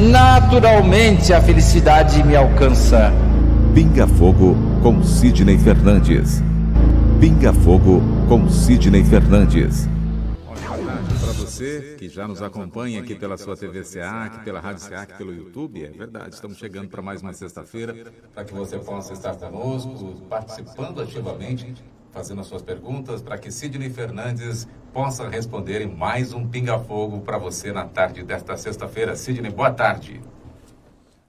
naturalmente a felicidade me alcança. Pinga Fogo com Sidney Fernandes. Pinga Fogo com Sidney Fernandes. Para você que já nos acompanha aqui pela sua TV SEAC, pela Rádio SEAC, pelo YouTube, é verdade, estamos chegando para mais uma sexta-feira, para que você possa estar conosco, participando ativamente fazendo as suas perguntas para que Sidney Fernandes possa responder em mais um Pinga Fogo para você na tarde desta sexta-feira. Sidney, boa tarde.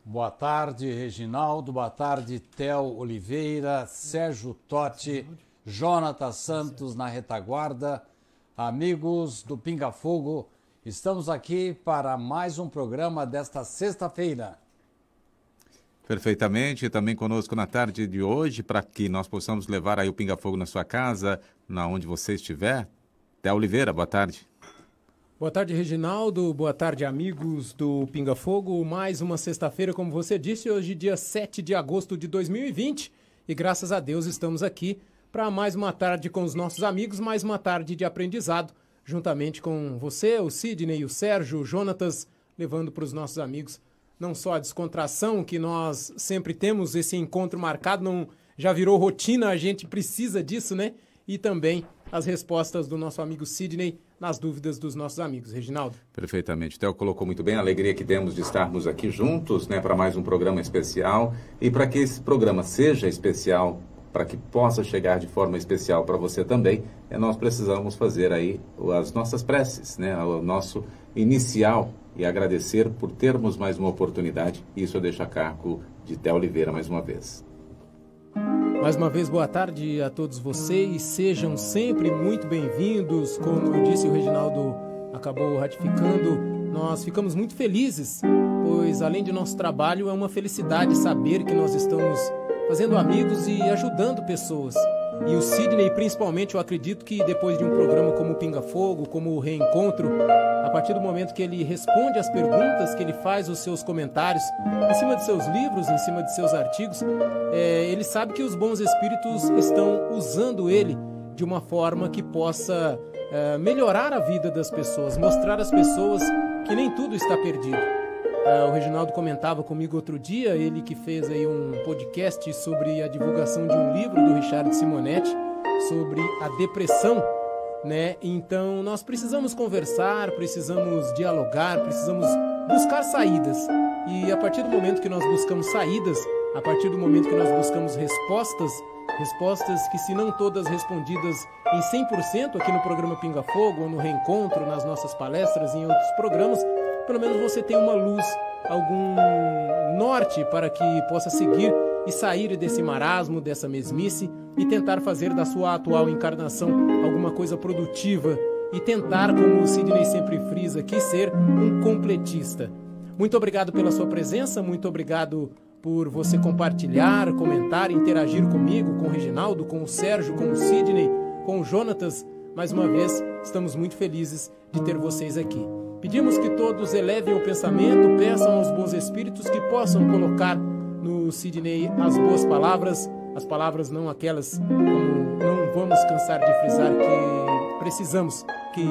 Boa tarde, Reginaldo. Boa tarde, Tel Oliveira, Sérgio Totti, Jonathan Santos na retaguarda. Amigos do Pinga Fogo, estamos aqui para mais um programa desta sexta-feira. Perfeitamente. Também conosco na tarde de hoje, para que nós possamos levar aí o Pinga Fogo na sua casa, na onde você estiver. Té Oliveira, boa tarde. Boa tarde, Reginaldo. Boa tarde, amigos do Pinga Fogo. Mais uma sexta-feira, como você disse, hoje, dia 7 de agosto de 2020. E graças a Deus estamos aqui para mais uma tarde com os nossos amigos, mais uma tarde de aprendizado, juntamente com você, o Sidney, o Sérgio, o Jonatas, levando para os nossos amigos não só a descontração que nós sempre temos, esse encontro marcado, não já virou rotina, a gente precisa disso, né? E também as respostas do nosso amigo Sidney nas dúvidas dos nossos amigos. Reginaldo. Perfeitamente. Theo colocou muito bem a alegria que temos de estarmos aqui juntos, né, para mais um programa especial. E para que esse programa seja especial, para que possa chegar de forma especial para você também, é, nós precisamos fazer aí as nossas preces, né, o nosso inicial e agradecer por termos mais uma oportunidade. Isso eu deixo a cargo de Té Oliveira mais uma vez. Mais uma vez, boa tarde a todos vocês. Sejam sempre muito bem-vindos. Como disse, o Reginaldo acabou ratificando. Nós ficamos muito felizes, pois além de nosso trabalho, é uma felicidade saber que nós estamos fazendo amigos e ajudando pessoas. E o Sidney, principalmente, eu acredito que depois de um programa como o Pinga Fogo, como o Reencontro, a partir do momento que ele responde às perguntas, que ele faz os seus comentários em cima de seus livros, em cima de seus artigos, é, ele sabe que os bons espíritos estão usando ele de uma forma que possa é, melhorar a vida das pessoas, mostrar às pessoas que nem tudo está perdido. Uh, o Reginaldo comentava comigo outro dia, ele que fez aí um podcast sobre a divulgação de um livro do Richard Simonetti sobre a depressão, né? Então nós precisamos conversar, precisamos dialogar, precisamos buscar saídas. E a partir do momento que nós buscamos saídas, a partir do momento que nós buscamos respostas, respostas que se não todas respondidas em 100% aqui no programa Pinga Fogo ou no Reencontro, nas nossas palestras e em outros programas, pelo menos você tem uma luz, algum norte para que possa seguir e sair desse marasmo, dessa mesmice e tentar fazer da sua atual encarnação alguma coisa produtiva e tentar, como o Sidney sempre frisa aqui, ser um completista. Muito obrigado pela sua presença, muito obrigado por você compartilhar, comentar, interagir comigo, com o Reginaldo, com o Sérgio, com o Sidney, com o Jonatas. Mais uma vez, estamos muito felizes de ter vocês aqui. Pedimos que todos elevem o pensamento, peçam aos bons espíritos que possam colocar no Sidney as boas palavras, as palavras não aquelas como não vamos cansar de frisar que precisamos, que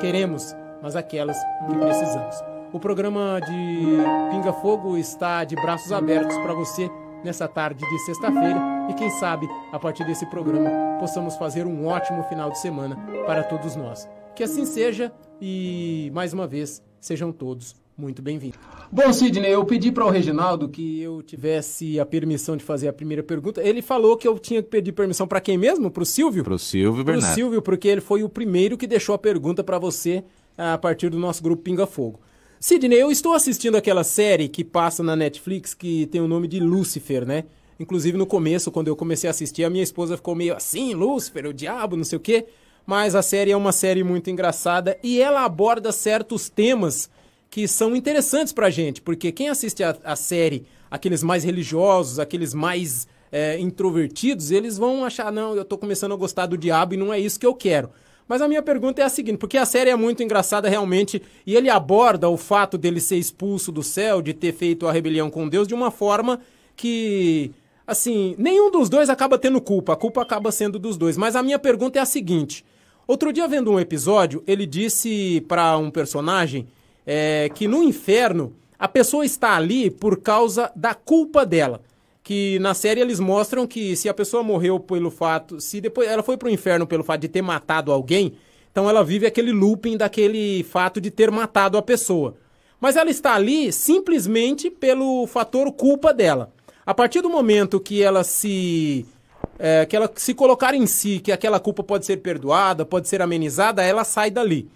queremos, mas aquelas que precisamos. O programa de Pinga Fogo está de braços abertos para você nessa tarde de sexta-feira e quem sabe a partir desse programa possamos fazer um ótimo final de semana para todos nós. Que assim seja e, mais uma vez, sejam todos muito bem-vindo. Bom, Sidney, eu pedi para o Reginaldo que eu tivesse a permissão de fazer a primeira pergunta. Ele falou que eu tinha que pedir permissão para quem mesmo? Para o Silvio? Para o Silvio Bernardo. Para o Silvio, porque ele foi o primeiro que deixou a pergunta para você a partir do nosso grupo Pinga Fogo. Sidney, eu estou assistindo aquela série que passa na Netflix que tem o nome de Lucifer, né? Inclusive no começo, quando eu comecei a assistir, a minha esposa ficou meio assim, Lúcifer, o diabo, não sei o quê. Mas a série é uma série muito engraçada e ela aborda certos temas que são interessantes pra gente, porque quem assiste a, a série, aqueles mais religiosos, aqueles mais é, introvertidos, eles vão achar, não, eu tô começando a gostar do diabo e não é isso que eu quero. Mas a minha pergunta é a seguinte, porque a série é muito engraçada realmente, e ele aborda o fato dele ser expulso do céu, de ter feito a rebelião com Deus, de uma forma que assim, nenhum dos dois acaba tendo culpa, a culpa acaba sendo dos dois. Mas a minha pergunta é a seguinte: outro dia, vendo um episódio, ele disse para um personagem é, que no inferno a pessoa está ali por causa da culpa dela. Que na série eles mostram que se a pessoa morreu pelo fato. Se depois ela foi pro inferno pelo fato de ter matado alguém, então ela vive aquele looping daquele fato de ter matado a pessoa. Mas ela está ali simplesmente pelo fator culpa dela. A partir do momento que ela se é, que ela se colocar em si que aquela culpa pode ser perdoada, pode ser amenizada, ela sai dali.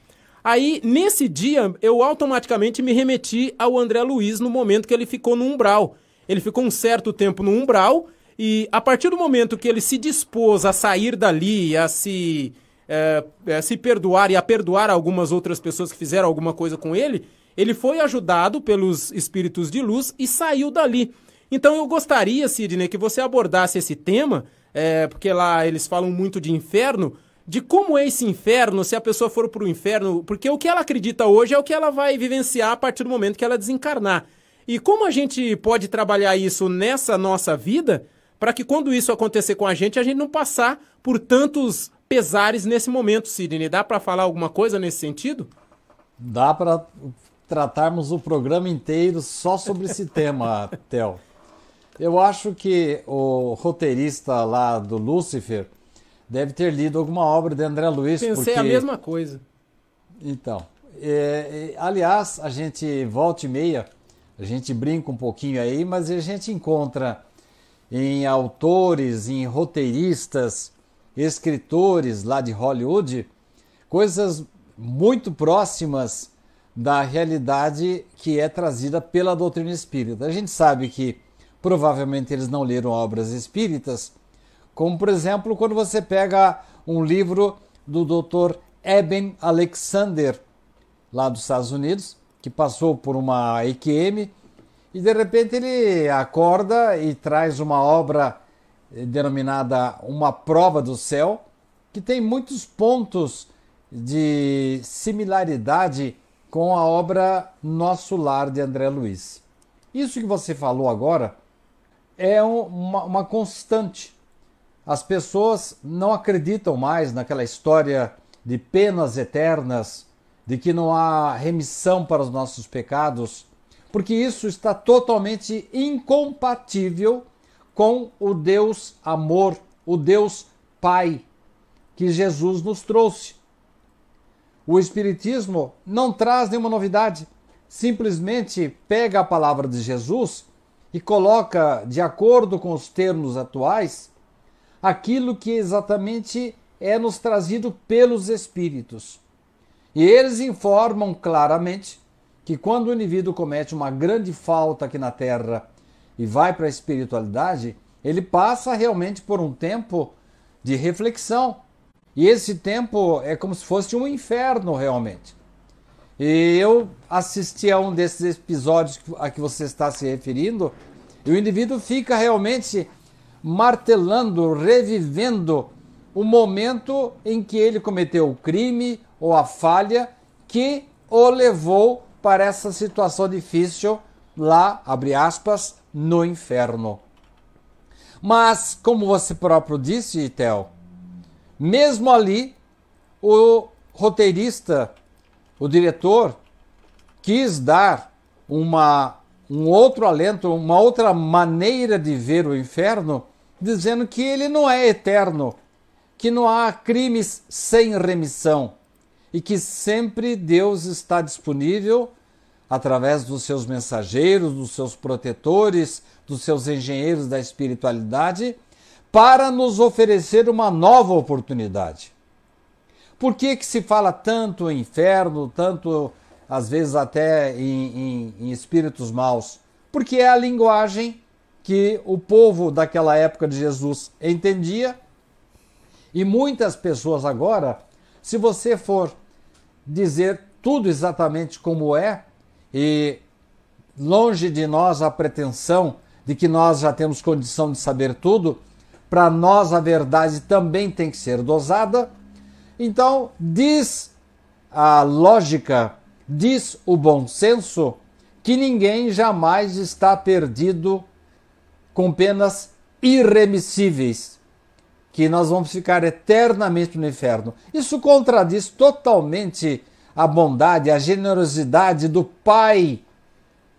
Aí, nesse dia, eu automaticamente me remeti ao André Luiz no momento que ele ficou no umbral. Ele ficou um certo tempo no umbral e a partir do momento que ele se dispôs a sair dali, a se, é, é, se perdoar e a perdoar algumas outras pessoas que fizeram alguma coisa com ele, ele foi ajudado pelos espíritos de luz e saiu dali. Então eu gostaria, Sidney, que você abordasse esse tema, é, porque lá eles falam muito de inferno, de como é esse inferno se a pessoa for para o inferno, porque o que ela acredita hoje é o que ela vai vivenciar a partir do momento que ela desencarnar. E como a gente pode trabalhar isso nessa nossa vida, para que quando isso acontecer com a gente, a gente não passar por tantos pesares nesse momento, Sidney? Dá para falar alguma coisa nesse sentido? Dá para tratarmos o programa inteiro só sobre esse tema, Theo. Eu acho que o roteirista lá do Lúcifer deve ter lido alguma obra de André Luiz. Pensei porque... a mesma coisa. Então, é, é, aliás, a gente volta e meia, a gente brinca um pouquinho aí, mas a gente encontra em autores, em roteiristas, escritores lá de Hollywood, coisas muito próximas da realidade que é trazida pela doutrina espírita. A gente sabe que provavelmente eles não leram obras espíritas, como por exemplo quando você pega um livro do Dr. Eben Alexander, lá dos Estados Unidos, que passou por uma EQM e de repente ele acorda e traz uma obra denominada Uma Prova do Céu, que tem muitos pontos de similaridade com a obra Nosso Lar de André Luiz. Isso que você falou agora é uma, uma constante. As pessoas não acreditam mais naquela história de penas eternas, de que não há remissão para os nossos pecados, porque isso está totalmente incompatível com o Deus amor, o Deus Pai que Jesus nos trouxe. O Espiritismo não traz nenhuma novidade, simplesmente pega a palavra de Jesus e coloca, de acordo com os termos atuais, aquilo que exatamente é nos trazido pelos Espíritos. E eles informam claramente que quando o indivíduo comete uma grande falta aqui na Terra e vai para a espiritualidade, ele passa realmente por um tempo de reflexão. E esse tempo é como se fosse um inferno realmente. E eu assisti a um desses episódios a que você está se referindo, e o indivíduo fica realmente martelando, revivendo o momento em que ele cometeu o crime ou a falha que o levou para essa situação difícil lá, abre aspas, no inferno. Mas, como você próprio disse, Theo, mesmo ali, o roteirista o diretor quis dar uma, um outro alento, uma outra maneira de ver o inferno, dizendo que ele não é eterno, que não há crimes sem remissão e que sempre Deus está disponível através dos seus mensageiros, dos seus protetores, dos seus engenheiros da espiritualidade, para nos oferecer uma nova oportunidade. Por que, que se fala tanto em inferno, tanto às vezes até em, em, em espíritos maus? Porque é a linguagem que o povo daquela época de Jesus entendia e muitas pessoas agora, se você for dizer tudo exatamente como é, e longe de nós a pretensão de que nós já temos condição de saber tudo, para nós a verdade também tem que ser dosada. Então, diz a lógica, diz o bom senso, que ninguém jamais está perdido com penas irremissíveis, que nós vamos ficar eternamente no inferno. Isso contradiz totalmente a bondade, a generosidade do Pai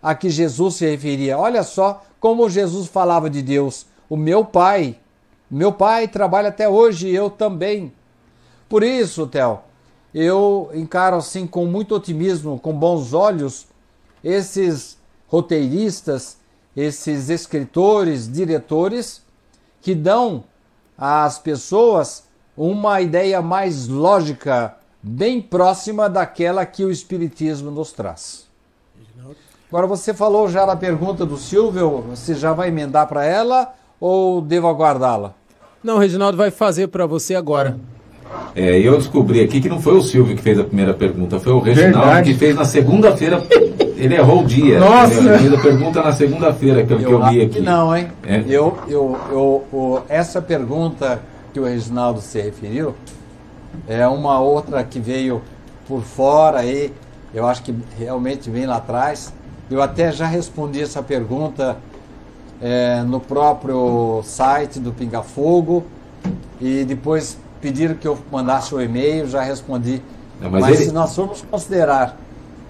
a que Jesus se referia. Olha só como Jesus falava de Deus, o meu Pai. Meu pai trabalha até hoje eu também. Por isso, Theo, eu encaro assim com muito otimismo, com bons olhos, esses roteiristas, esses escritores, diretores que dão às pessoas uma ideia mais lógica, bem próxima daquela que o Espiritismo nos traz. Agora você falou já na pergunta do Silvio, você já vai emendar para ela ou devo aguardá-la? Não, Reginaldo vai fazer para você agora. É, eu descobri aqui que não foi o Silvio que fez a primeira pergunta, foi o Reginaldo Verdade. que fez na segunda-feira. Ele errou o dia. Nossa! Ele fez a pergunta na segunda-feira que eu, eu, que eu li aqui. não, hein? É. Eu, eu, eu, eu, essa pergunta que o Reginaldo se referiu é uma outra que veio por fora aí. Eu acho que realmente vem lá atrás. Eu até já respondi essa pergunta é, no próprio site do Pinga Fogo e depois pediram que eu mandasse o e-mail, já respondi. Não, mas, mas ele... se nós formos considerar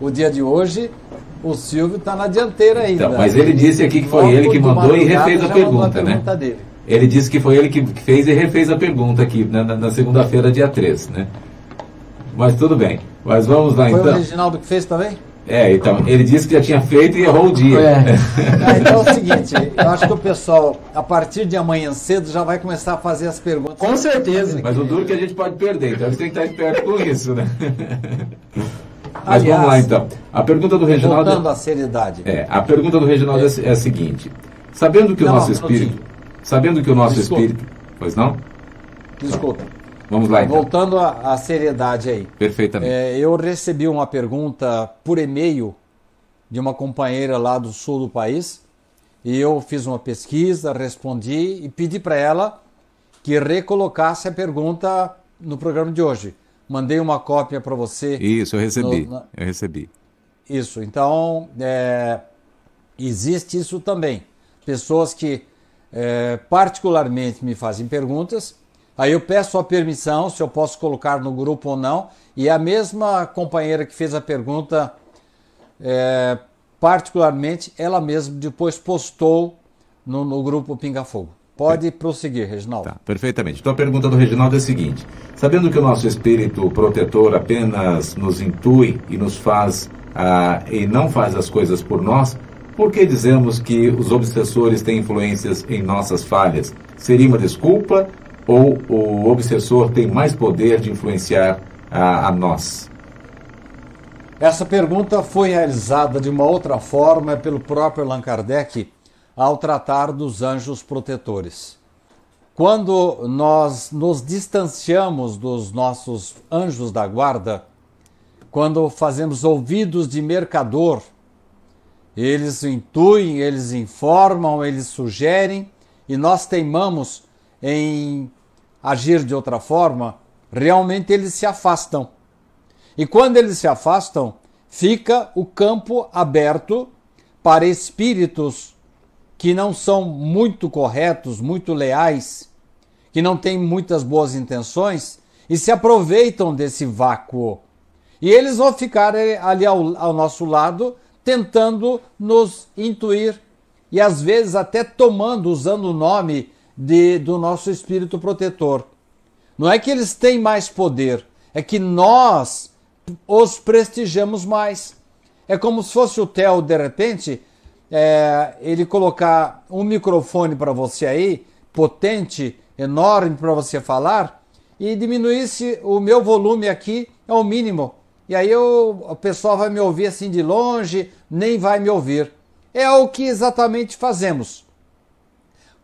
o dia de hoje, o Silvio está na dianteira ainda. Então, mas ele disse aqui que foi ele que mandou e refez a pergunta, a pergunta né? Dele. Ele disse que foi ele que fez e refez a pergunta aqui na, na, na segunda-feira, dia 3, né? Mas tudo bem. Mas vamos lá foi então. Foi o Reginaldo que fez também? É, então, ele disse que já tinha feito e errou o dia. É. é. então é o seguinte, eu acho que o pessoal, a partir de amanhã cedo, já vai começar a fazer as perguntas. Com certeza. Mas o duro é que a gente pode perder, então a gente tem que estar esperto com isso, né? Mas Aliás, vamos lá então. A pergunta do Reginaldo. Voltando à seriedade. É, a pergunta do Reginaldo é, é a seguinte: sabendo que não, o nosso espírito. Sabendo que o nosso Desculpa. espírito. Pois não? Desculpa. Vamos lá, então. Voltando à seriedade aí. Perfeitamente. É, eu recebi uma pergunta por e-mail de uma companheira lá do sul do país e eu fiz uma pesquisa, respondi e pedi para ela que recolocasse a pergunta no programa de hoje. Mandei uma cópia para você. Isso, eu recebi. No, na... Eu recebi. Isso. Então, é, existe isso também. Pessoas que é, particularmente me fazem perguntas Aí eu peço a permissão se eu posso colocar no grupo ou não. E a mesma companheira que fez a pergunta, é, particularmente, ela mesma depois postou no, no grupo Pinga Fogo. Pode prosseguir, Reginaldo. Tá, perfeitamente. Então a pergunta do Reginaldo é a seguinte: sabendo que o nosso espírito protetor apenas nos intui e nos faz ah, e não faz as coisas por nós, por que dizemos que os obsessores têm influências em nossas falhas? Seria uma desculpa ou o obsessor tem mais poder de influenciar a, a nós? Essa pergunta foi realizada de uma outra forma pelo próprio Allan Kardec ao tratar dos anjos protetores. Quando nós nos distanciamos dos nossos anjos da guarda, quando fazemos ouvidos de mercador, eles intuem, eles informam, eles sugerem e nós teimamos em agir de outra forma, realmente eles se afastam. E quando eles se afastam, fica o campo aberto para espíritos que não são muito corretos, muito leais, que não têm muitas boas intenções e se aproveitam desse vácuo. E eles vão ficar ali ao, ao nosso lado, tentando nos intuir e às vezes até tomando, usando o nome de, do nosso espírito protetor. Não é que eles têm mais poder, é que nós os prestigiamos mais. É como se fosse o Theo, de repente, é, ele colocar um microfone para você aí, potente, enorme para você falar, e diminuísse o meu volume aqui ao mínimo. E aí eu, o pessoal vai me ouvir assim de longe, nem vai me ouvir. É o que exatamente fazemos.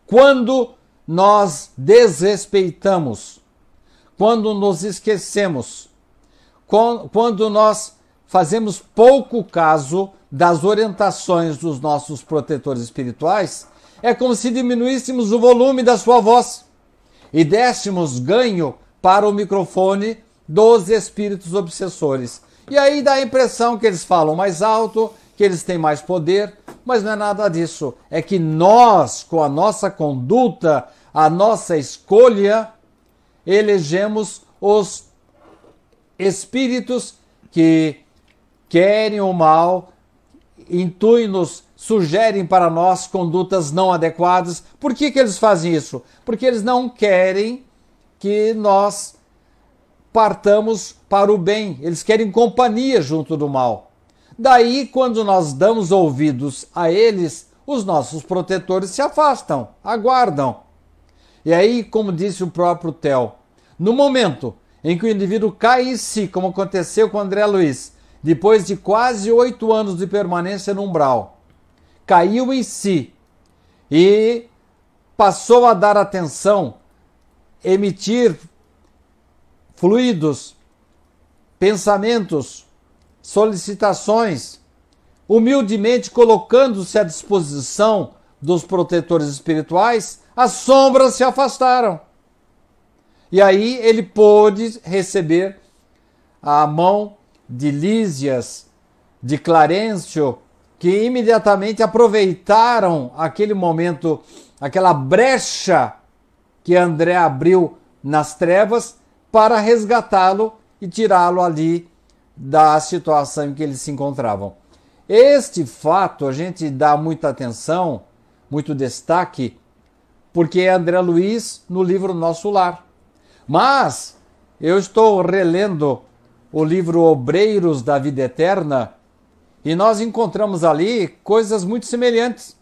Quando nós desrespeitamos, quando nos esquecemos, quando nós fazemos pouco caso das orientações dos nossos protetores espirituais, é como se diminuíssemos o volume da sua voz e dessemos ganho para o microfone dos espíritos obsessores. E aí dá a impressão que eles falam mais alto, que eles têm mais poder, mas não é nada disso. É que nós, com a nossa conduta, a nossa escolha, elegemos os espíritos que querem o mal, intuem-nos, sugerem para nós condutas não adequadas. Por que, que eles fazem isso? Porque eles não querem que nós partamos para o bem, eles querem companhia junto do mal. Daí, quando nós damos ouvidos a eles, os nossos protetores se afastam, aguardam. E aí, como disse o próprio Tel, no momento em que o indivíduo cai em si, como aconteceu com André Luiz, depois de quase oito anos de permanência no umbral, caiu em si e passou a dar atenção, emitir fluidos, pensamentos, solicitações, humildemente colocando-se à disposição dos protetores espirituais, as sombras se afastaram. E aí ele pôde receber a mão de Lísias, de Clarencio, que imediatamente aproveitaram aquele momento, aquela brecha que André abriu nas trevas para resgatá-lo e tirá-lo ali da situação em que eles se encontravam. Este fato a gente dá muita atenção, muito destaque, porque é André Luiz no livro Nosso Lar. Mas eu estou relendo o livro Obreiros da Vida Eterna e nós encontramos ali coisas muito semelhantes.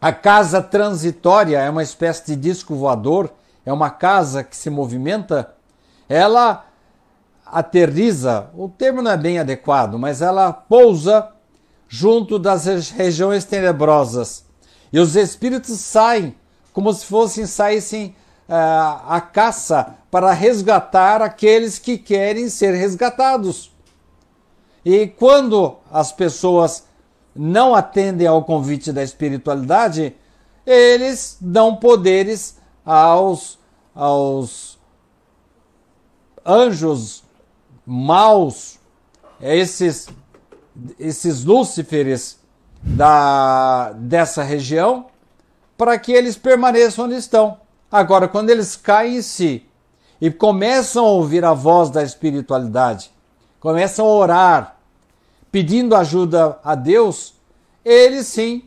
A casa transitória é uma espécie de disco voador, é uma casa que se movimenta. Ela aterriza, o termo não é bem adequado, mas ela pousa junto das regiões tenebrosas. E os espíritos saem como se fossem saíssem uh, a caça para resgatar aqueles que querem ser resgatados. E quando as pessoas não atendem ao convite da espiritualidade, eles dão poderes aos, aos anjos maus, é esses, esses lúciferes da, dessa região, para que eles permaneçam onde estão. Agora, quando eles caem em si e começam a ouvir a voz da espiritualidade, começam a orar, pedindo ajuda a Deus, eles sim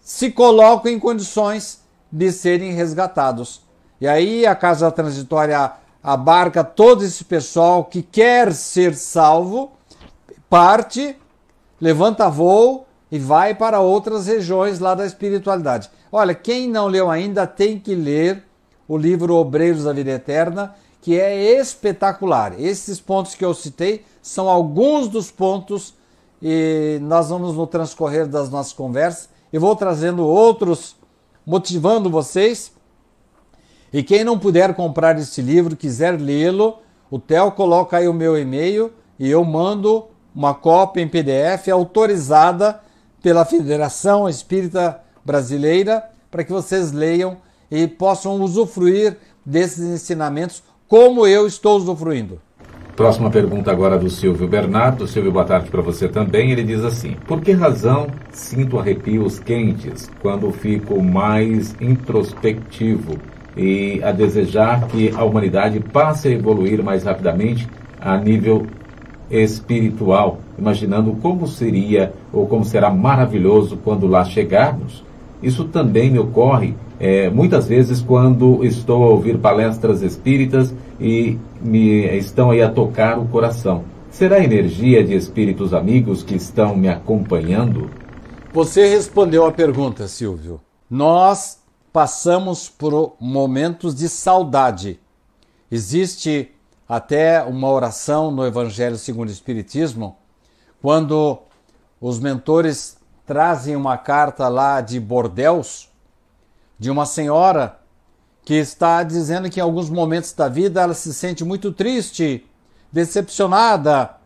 se colocam em condições de serem resgatados. E aí a casa transitória abarca todo esse pessoal que quer ser salvo, parte, levanta voo e vai para outras regiões lá da espiritualidade. Olha, quem não leu ainda tem que ler o livro Obreiros da Vida Eterna, que é espetacular. Esses pontos que eu citei são alguns dos pontos e nós vamos no transcorrer das nossas conversas e vou trazendo outros motivando vocês e quem não puder comprar esse livro, quiser lê-lo, o Theo coloca aí o meu e-mail e eu mando uma cópia em PDF autorizada pela Federação Espírita Brasileira para que vocês leiam e possam usufruir desses ensinamentos como eu estou usufruindo. Próxima pergunta agora do Silvio Bernardo. Silvio, boa tarde para você também. Ele diz assim: Por que razão sinto arrepios quentes quando fico mais introspectivo e a desejar que a humanidade passe a evoluir mais rapidamente a nível espiritual, imaginando como seria ou como será maravilhoso quando lá chegarmos. Isso também me ocorre é, muitas vezes quando estou a ouvir palestras espíritas e me estão aí a tocar o coração. Será energia de espíritos amigos que estão me acompanhando? Você respondeu a pergunta, Silvio. Nós passamos por momentos de saudade. Existe até uma oração no Evangelho segundo o Espiritismo, quando os mentores trazem uma carta lá de Bordeus, de uma senhora que está dizendo que em alguns momentos da vida ela se sente muito triste, decepcionada,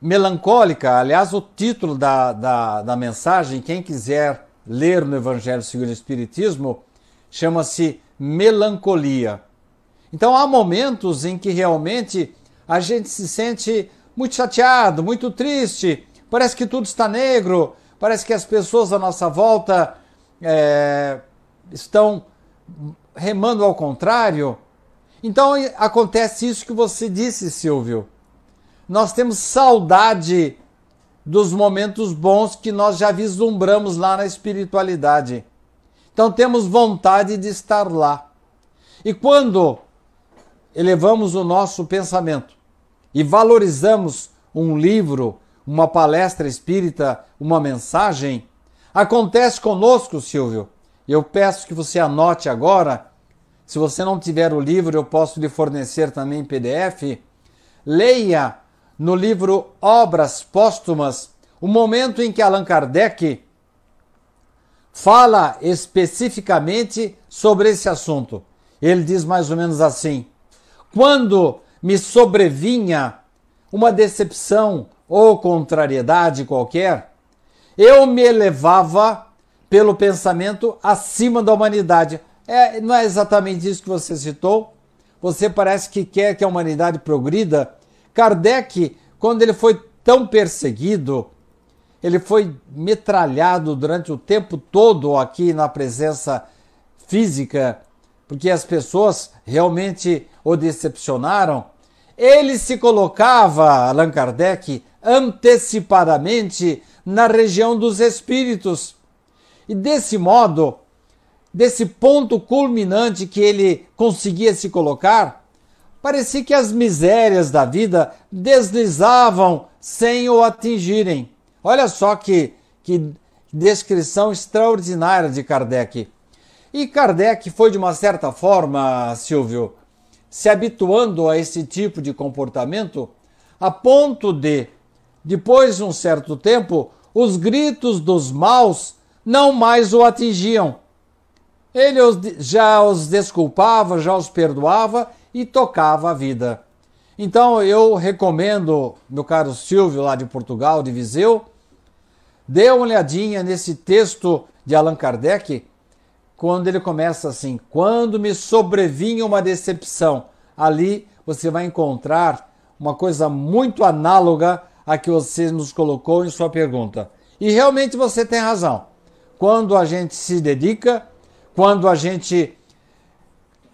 melancólica. Aliás, o título da, da, da mensagem, quem quiser ler no Evangelho segundo o Espiritismo, chama-se Melancolia. Então há momentos em que realmente a gente se sente muito chateado, muito triste, parece que tudo está negro, parece que as pessoas à nossa volta é, estão remando ao contrário. Então acontece isso que você disse, Silvio. Nós temos saudade dos momentos bons que nós já vislumbramos lá na espiritualidade. Então temos vontade de estar lá. E quando elevamos o nosso pensamento e valorizamos um livro, uma palestra espírita, uma mensagem, acontece conosco, Silvio. Eu peço que você anote agora. Se você não tiver o livro, eu posso lhe fornecer também PDF. Leia no livro Obras Póstumas o momento em que Allan Kardec fala especificamente sobre esse assunto. Ele diz mais ou menos assim: quando me sobrevinha uma decepção ou contrariedade qualquer, eu me elevava pelo pensamento acima da humanidade. É, não é exatamente isso que você citou? Você parece que quer que a humanidade progrida. Kardec, quando ele foi tão perseguido, ele foi metralhado durante o tempo todo aqui na presença física, porque as pessoas realmente o decepcionaram. Ele se colocava, Allan Kardec, antecipadamente na região dos espíritos. E desse modo, desse ponto culminante que ele conseguia se colocar, parecia que as misérias da vida deslizavam sem o atingirem. Olha só que, que descrição extraordinária de Kardec. E Kardec foi, de uma certa forma, Silvio, se habituando a esse tipo de comportamento, a ponto de, depois de um certo tempo, os gritos dos maus não mais o atingiam. Ele já os desculpava, já os perdoava e tocava a vida. Então eu recomendo, meu caro Silvio, lá de Portugal, de Viseu, dê uma olhadinha nesse texto de Allan Kardec, quando ele começa assim: Quando me sobrevinha uma decepção, ali você vai encontrar uma coisa muito análoga a que você nos colocou em sua pergunta. E realmente você tem razão. Quando a gente se dedica, quando a gente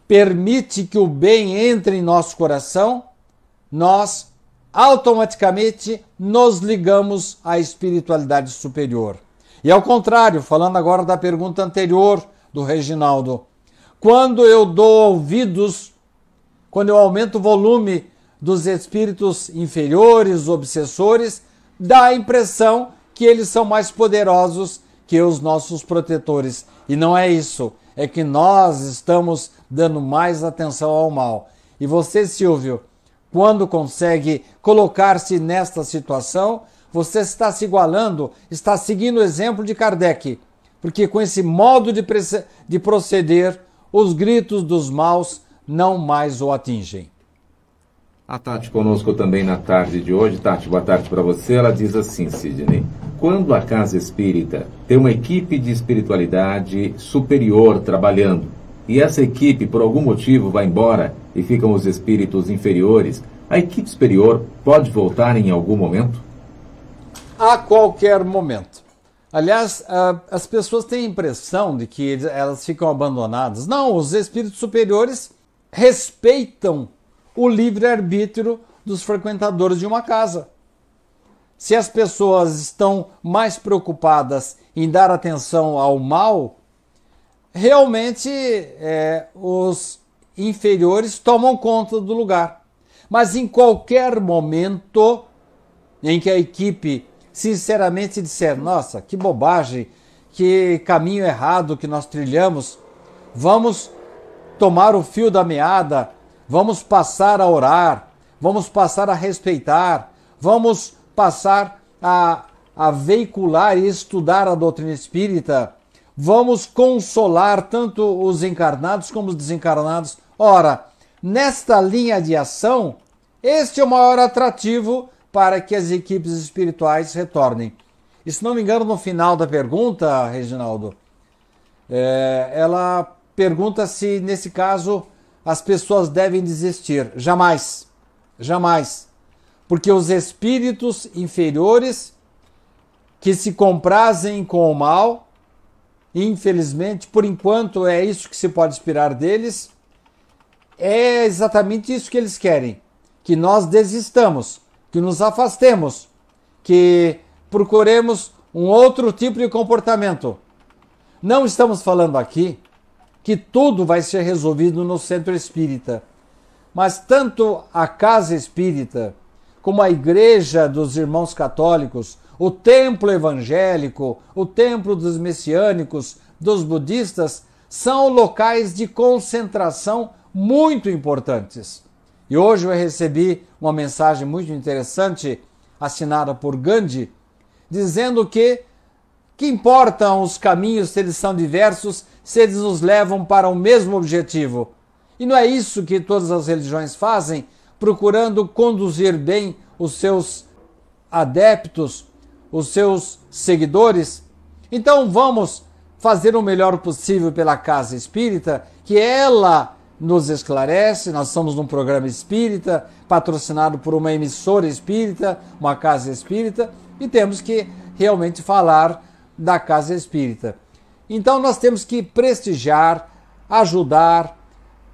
permite que o bem entre em nosso coração, nós automaticamente nos ligamos à espiritualidade superior. E ao contrário, falando agora da pergunta anterior do Reginaldo, quando eu dou ouvidos, quando eu aumento o volume dos espíritos inferiores, obsessores, dá a impressão que eles são mais poderosos que os nossos protetores. E não é isso, é que nós estamos dando mais atenção ao mal. E você, Silvio, quando consegue colocar-se nesta situação, você está se igualando, está seguindo o exemplo de Kardec, porque com esse modo de, de proceder, os gritos dos maus não mais o atingem. A Tati conosco também na tarde de hoje. Tati, boa tarde para você. Ela diz assim, Sidney. Quando a casa espírita tem uma equipe de espiritualidade superior trabalhando, e essa equipe, por algum motivo, vai embora e ficam os espíritos inferiores, a equipe superior pode voltar em algum momento? A qualquer momento. Aliás, as pessoas têm a impressão de que elas ficam abandonadas. Não, os espíritos superiores respeitam o livre-arbítrio dos frequentadores de uma casa. Se as pessoas estão mais preocupadas em dar atenção ao mal, realmente é, os inferiores tomam conta do lugar. Mas em qualquer momento em que a equipe sinceramente disser: nossa, que bobagem, que caminho errado que nós trilhamos, vamos tomar o fio da meada, vamos passar a orar, vamos passar a respeitar, vamos passar a, a veicular e estudar a doutrina espírita, vamos consolar tanto os encarnados como os desencarnados. Ora, nesta linha de ação, este é o maior atrativo para que as equipes espirituais retornem. E se não me engano, no final da pergunta, Reginaldo, é, ela pergunta se, nesse caso, as pessoas devem desistir. Jamais. Jamais. Porque os espíritos inferiores que se comprazem com o mal, infelizmente, por enquanto é isso que se pode esperar deles, é exatamente isso que eles querem: que nós desistamos, que nos afastemos, que procuremos um outro tipo de comportamento. Não estamos falando aqui que tudo vai ser resolvido no centro espírita. Mas tanto a casa espírita, como a igreja dos irmãos católicos, o templo evangélico, o templo dos messiânicos, dos budistas, são locais de concentração muito importantes. E hoje eu recebi uma mensagem muito interessante assinada por Gandhi, dizendo que que importam os caminhos se eles são diversos, se eles nos levam para o mesmo objetivo. E não é isso que todas as religiões fazem, procurando conduzir bem os seus adeptos, os seus seguidores? Então vamos fazer o melhor possível pela casa espírita, que ela nos esclarece. Nós estamos num programa espírita, patrocinado por uma emissora espírita, uma casa espírita, e temos que realmente falar da casa espírita. Então nós temos que prestigiar, ajudar,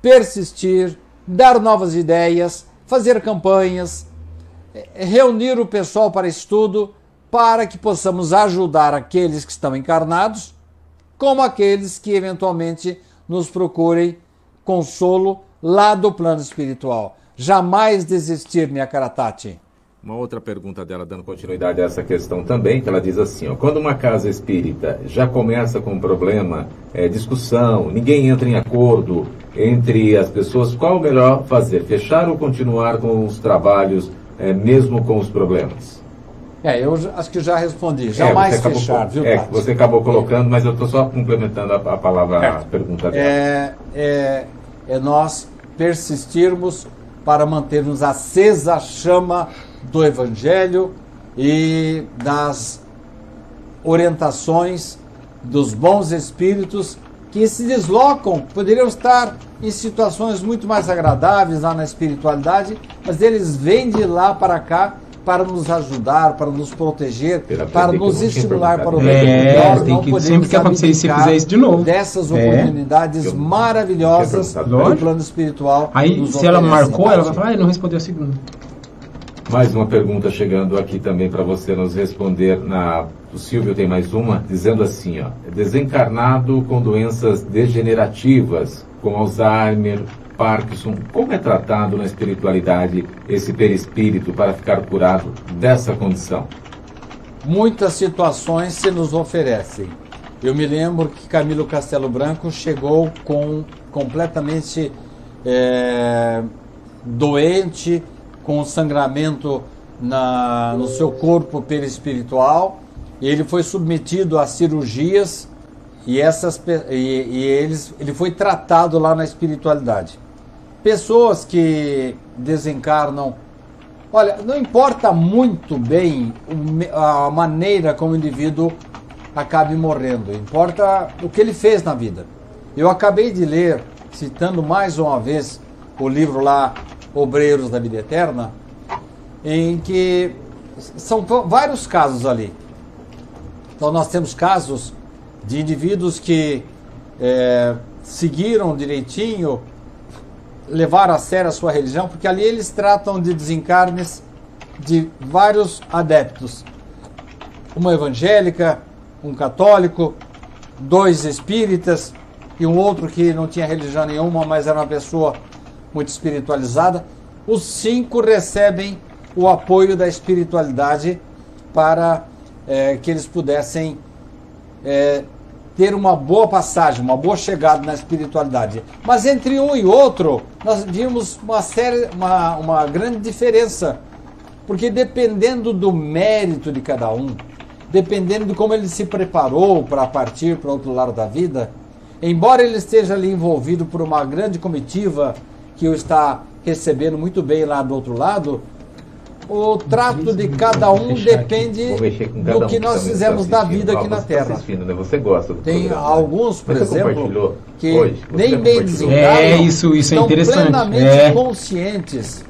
persistir, dar novas ideias, fazer campanhas, eh, reunir o pessoal para estudo, para que possamos ajudar aqueles que estão encarnados, como aqueles que eventualmente nos procurem consolo lá do plano espiritual. Jamais desistir, minha Karatati. Uma outra pergunta dela, dando continuidade a essa questão também, que ela diz assim: ó, quando uma casa espírita já começa com um problema, é, discussão, ninguém entra em acordo entre as pessoas, qual o melhor fazer? Fechar ou continuar com os trabalhos, é, mesmo com os problemas? É, eu acho que já respondi. É, Jamais é, acabou, fechar, viu, É, você acabou colocando, mas eu estou só complementando a, a palavra, é, a pergunta dela. É, é, é nós persistirmos para mantermos acesa a chama do Evangelho e das orientações dos bons espíritos que se deslocam, poderiam estar em situações muito mais agradáveis lá na espiritualidade, mas eles vêm de lá para cá para nos ajudar, para nos proteger, para nos estimular para o bem. É, Nós tem que, sempre que acontecer se fizer isso de novo. Dessas é. oportunidades é. maravilhosas do plano espiritual. Aí, se ela marcou, ela vai falar, ah, ele não respondeu a segunda. Mais uma pergunta chegando aqui também para você nos responder. Na, o Silvio tem mais uma, dizendo assim: ó, desencarnado com doenças degenerativas, com Alzheimer, Parkinson, como é tratado na espiritualidade esse perispírito para ficar curado dessa condição? Muitas situações se nos oferecem. Eu me lembro que Camilo Castelo Branco chegou com completamente é, doente, com sangramento na, no seu corpo perispiritual. Ele foi submetido a cirurgias e, essas, e, e eles, ele foi tratado lá na espiritualidade. Pessoas que desencarnam, olha, não importa muito bem a maneira como o indivíduo acabe morrendo, importa o que ele fez na vida. Eu acabei de ler, citando mais uma vez o livro lá Obreiros da Vida Eterna, em que são vários casos ali. Então nós temos casos de indivíduos que é, seguiram direitinho, levaram a sério a sua religião, porque ali eles tratam de desencarnes de vários adeptos. Uma evangélica, um católico, dois espíritas e um outro que não tinha religião nenhuma, mas era uma pessoa muito espiritualizada. os cinco recebem o apoio da espiritualidade para é, que eles pudessem é, ter uma boa passagem, uma boa chegada na espiritualidade. Mas entre um e outro, nós vimos uma, série, uma, uma grande diferença. Porque dependendo do mérito de cada um, dependendo de como ele se preparou para partir para outro lado da vida, embora ele esteja ali envolvido por uma grande comitiva que o está recebendo muito bem lá do outro lado, o trato de cada um depende do que nós fizemos da vida aqui na Terra. Né? Você gosta Tem alguns, por exemplo, que hoje, nem bem desencarnam, é, isso, isso é estão interessante. plenamente É. conscientes,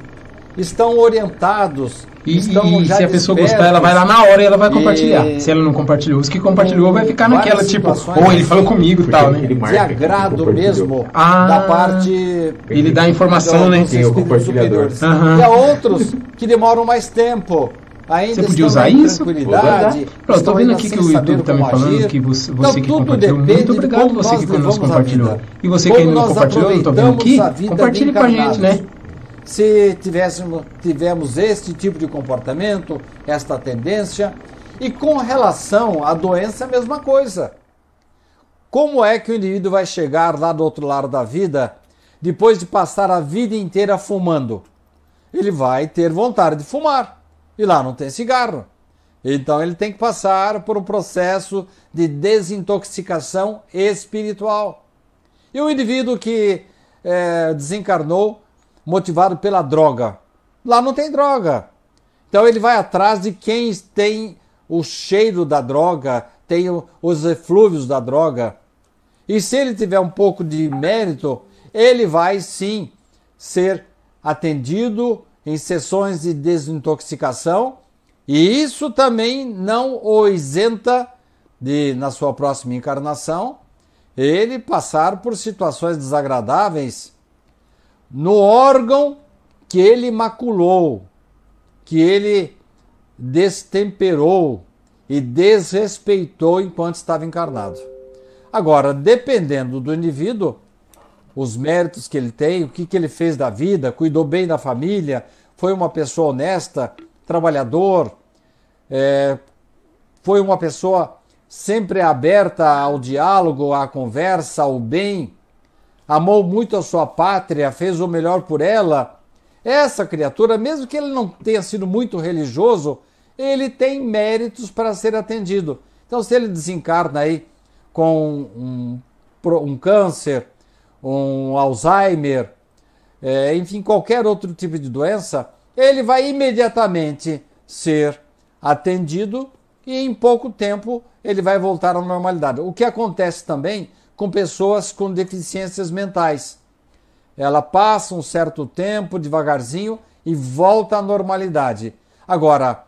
estão orientados, E, estão e já se a pessoa gostar, ela vai lá na hora e ela vai E- compartilhar. Se ela não compartilhou, os que compartilhou vai ficar naquela, tipo, ou ele falou assim, comigo e tal, né? ele de marca que agrado mesmo Ah, da parte Ele dá informação, né? Tem o compartilhador. Aham. E há outros que demoram mais tempo. Ainda Você estão podia usar isso? tranquilidade. Pronto, eu tô estão vendo aqui que o YouTube tá me falando agir. que você, Então, você que tudo compartilhou. Muito obrigado você que nos compartilhou. E você Como que ainda não compartilhou, eu não tô vendo aqui, compartilhe com a gente, né? Se tivéssemos, tivemos este tipo de comportamento, esta tendência. E com relação à doença, a mesma coisa. Como é que o indivíduo vai chegar lá do outro lado da vida depois de passar a vida inteira fumando? Ele vai ter vontade de fumar. E lá não tem cigarro. Então ele tem que passar por um processo de desintoxicação espiritual. E o indivíduo que eh, desencarnou motivado pela droga, lá não tem droga. Então ele vai atrás de quem tem o cheiro da droga, tem os eflúvios da droga. E se ele tiver um pouco de mérito, ele vai sim ser atendido em sessões de desintoxicação, e isso também não o isenta de, na sua próxima encarnação, ele passar por situações desagradáveis no órgão que ele maculou, que ele destemperou e desrespeitou enquanto estava encarnado. Agora, dependendo do indivíduo, os méritos que ele tem, o que, que ele fez da vida, cuidou bem da família, foi uma pessoa honesta, trabalhador, é, foi uma pessoa sempre aberta ao diálogo, à conversa, ao bem, amou muito a sua pátria, fez o melhor por ela. Essa criatura, mesmo que ele não tenha sido muito religioso, ele tem méritos para ser atendido. Então, se ele desencarna aí com um, um câncer, um Alzheimer, é, enfim, qualquer outro tipo de doença, ele vai imediatamente ser atendido e em pouco tempo ele vai voltar à normalidade. O que acontece também com pessoas com deficiências mentais. Ela passa um certo tempo devagarzinho e volta à normalidade. Agora,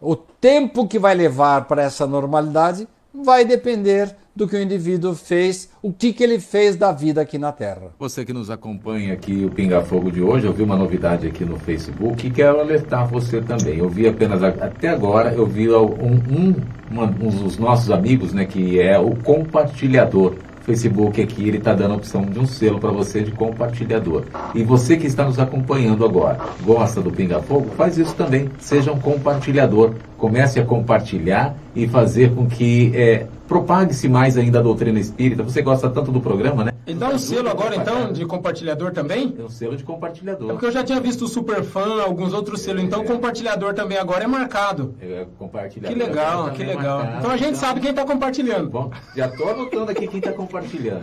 o tempo que vai levar para essa normalidade vai depender do que o indivíduo fez, o que, que ele fez da vida aqui na Terra. Você que nos acompanha aqui, o Pinga Fogo de hoje, eu vi uma novidade aqui no Facebook e quero alertar você também. Eu vi apenas, até agora, eu vi um, um, um dos nossos amigos, né, que é o compartilhador. Facebook aqui, ele está dando a opção de um selo para você de compartilhador. E você que está nos acompanhando agora, gosta do Pinga Fogo, faz isso também. Seja um compartilhador. Comece a compartilhar e fazer com que é, propague-se mais ainda a doutrina espírita. Você gosta tanto do programa, né? Ele dá um selo agora, então, de compartilhador também? É um selo de É compartilhador. porque eu já tinha visto o Superfã, alguns outros selos, então compartilhador também agora é marcado. É, compartilhador. Que legal, que é legal. marcado. Então a gente sabe quem está compartilhando. Bom, já estou anotando aqui quem está compartilhando.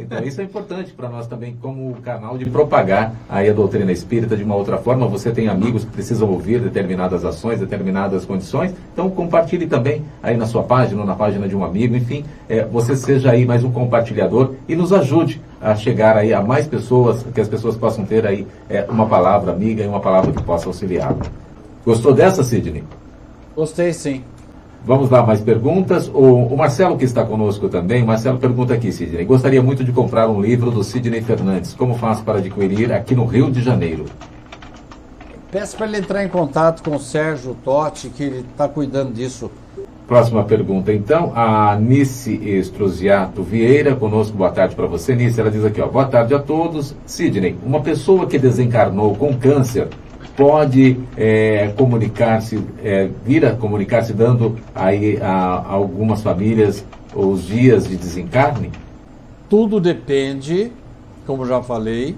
Então isso é importante para nós também como canal de propagar aí a doutrina espírita de uma outra forma. Você tem amigos que precisam ouvir determinadas ações, determinadas condições. Então compartilhe também aí na sua página, ou na página de um amigo, enfim, é, você seja aí mais um compartilhador e nos ajude a chegar aí a mais pessoas, que as pessoas possam ter aí é, uma palavra amiga e uma palavra que possa auxiliar. Gostou dessa, Sidney? Gostei sim. Vamos lá, mais perguntas. O, o Marcelo, que está conosco também, o Marcelo pergunta aqui, Sidney. Gostaria muito de comprar um livro do Sidney Fernandes. Como faço para adquirir aqui no Rio de Janeiro? Peço para ele entrar em contato com o Sérgio Totti, que ele está cuidando disso Próxima pergunta, então, a Nice Estruziato Vieira, conosco, boa tarde para você, Nice. Ela diz aqui, ó, boa tarde a todos. Sidney, uma pessoa que desencarnou com câncer pode é, comunicar-se, é, vir a comunicar-se dando aí a, a algumas famílias os dias de desencarne? Tudo depende, como já falei,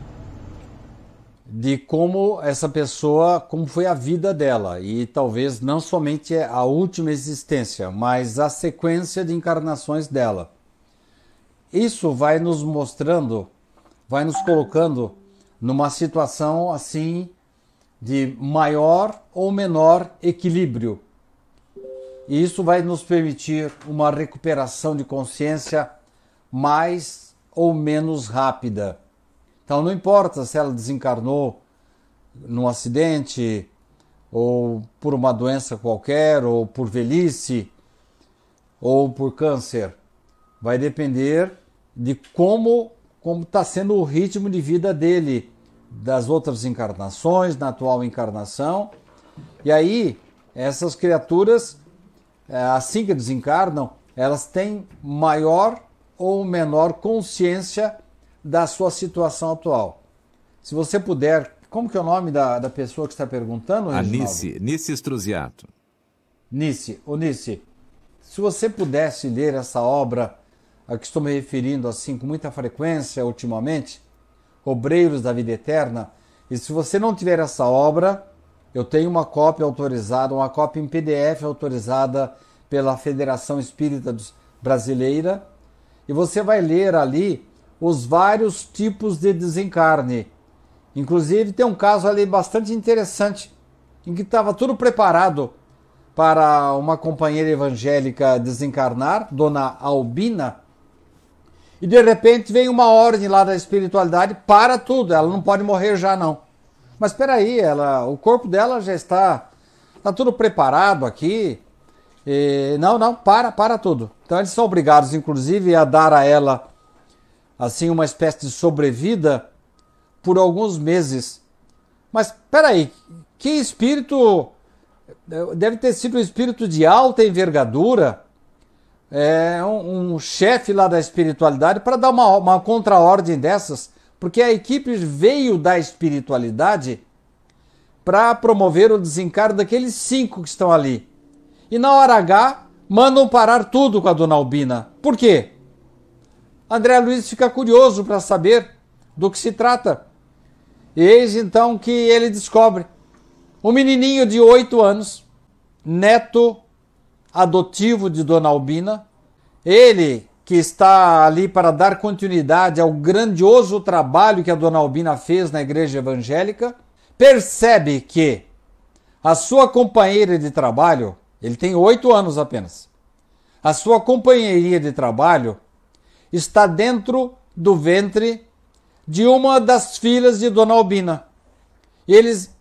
de como essa pessoa, como foi a vida dela e talvez não somente a última existência, mas a sequência de encarnações dela. Isso vai nos mostrando, vai nos colocando numa situação assim de maior ou menor equilíbrio. E isso vai nos permitir uma recuperação de consciência mais ou menos rápida. Então não importa se ela desencarnou num acidente, ou por uma doença qualquer, ou por velhice, ou por câncer. Vai depender de como como está sendo o ritmo de vida dele, das outras encarnações, na atual encarnação. E aí, essas criaturas, eh, assim que desencarnam, elas têm maior ou menor consciência da sua situação atual. Se você puder, como que é o nome da, da pessoa que está perguntando? A Nice, Nice Estruziato. Nice, o Nice, se você pudesse ler essa obra a que estou me referindo assim com muita frequência ultimamente, Obreiros da Vida Eterna, e se você não tiver essa obra, eu tenho uma cópia autorizada, uma cópia em PDF autorizada pela Federação Espírita Brasileira, e você vai ler ali os vários tipos de desencarne. Inclusive, tem um caso ali bastante interessante, em que estava tudo preparado para uma companheira evangélica desencarnar, Dona Albina, e de repente vem uma ordem lá da espiritualidade para tudo, ela não pode morrer já não. Mas espera aí, ela, o corpo dela já está, está tudo preparado aqui. E, não, não, para, para tudo. Então eles são obrigados, inclusive, a dar a ela assim uma espécie de sobrevida por alguns meses. Mas peraí, que espírito deve ter sido um espírito de alta envergadura, é, um, um chefe lá da espiritualidade para dar uma, uma contraordem dessas, porque a equipe veio da espiritualidade para promover o desencargo daqueles cinco que estão ali. E na hora H mandam parar tudo com a dona Albina. Por quê? André Luiz fica curioso para saber do que se trata. Eis então que ele descobre um menininho de oito anos, neto adotivo de Dona Albina, ele que está ali para dar continuidade ao grandioso trabalho que a Dona Albina fez na igreja evangélica, percebe que a sua companheira de trabalho, ele tem oito anos apenas, a sua companheirinha de trabalho está dentro do ventre de uma das filhas de Dona Albina. Eles,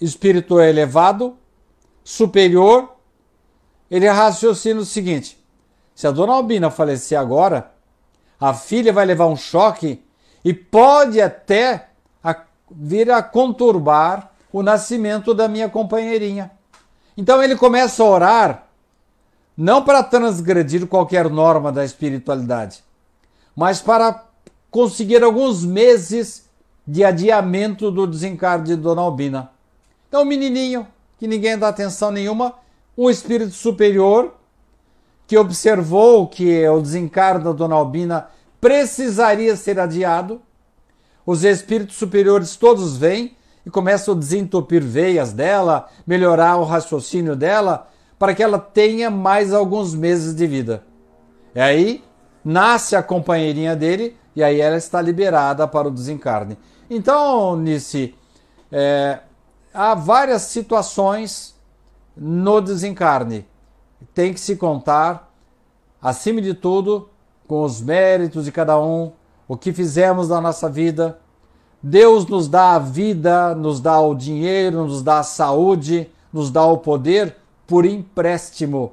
espírito elevado, superior, ele raciocina o seguinte: se a Dona Albina falecer agora, a filha vai levar um choque e pode até vir a conturbar o nascimento da minha companheirinha. Então ele começa a orar, não para transgredir qualquer norma da espiritualidade, mas para conseguir alguns meses de adiamento do desencargo de Dona Albina. Então, o menininho, que ninguém dá atenção nenhuma, um espírito superior que observou que o desencargo da Dona Albina precisaria ser adiado. Os espíritos superiores todos vêm e começam a desentupir veias dela, melhorar o raciocínio dela, para que ela tenha mais alguns meses de vida. E aí nasce a companheirinha dele e aí ela está liberada para o desencarne. Então, Nice, é, há várias situações no desencarne. Tem que se contar, acima de tudo, com os méritos de cada um, o que fizemos na nossa vida. Deus nos dá a vida, nos dá o dinheiro, nos dá a saúde, nos dá o poder por empréstimo.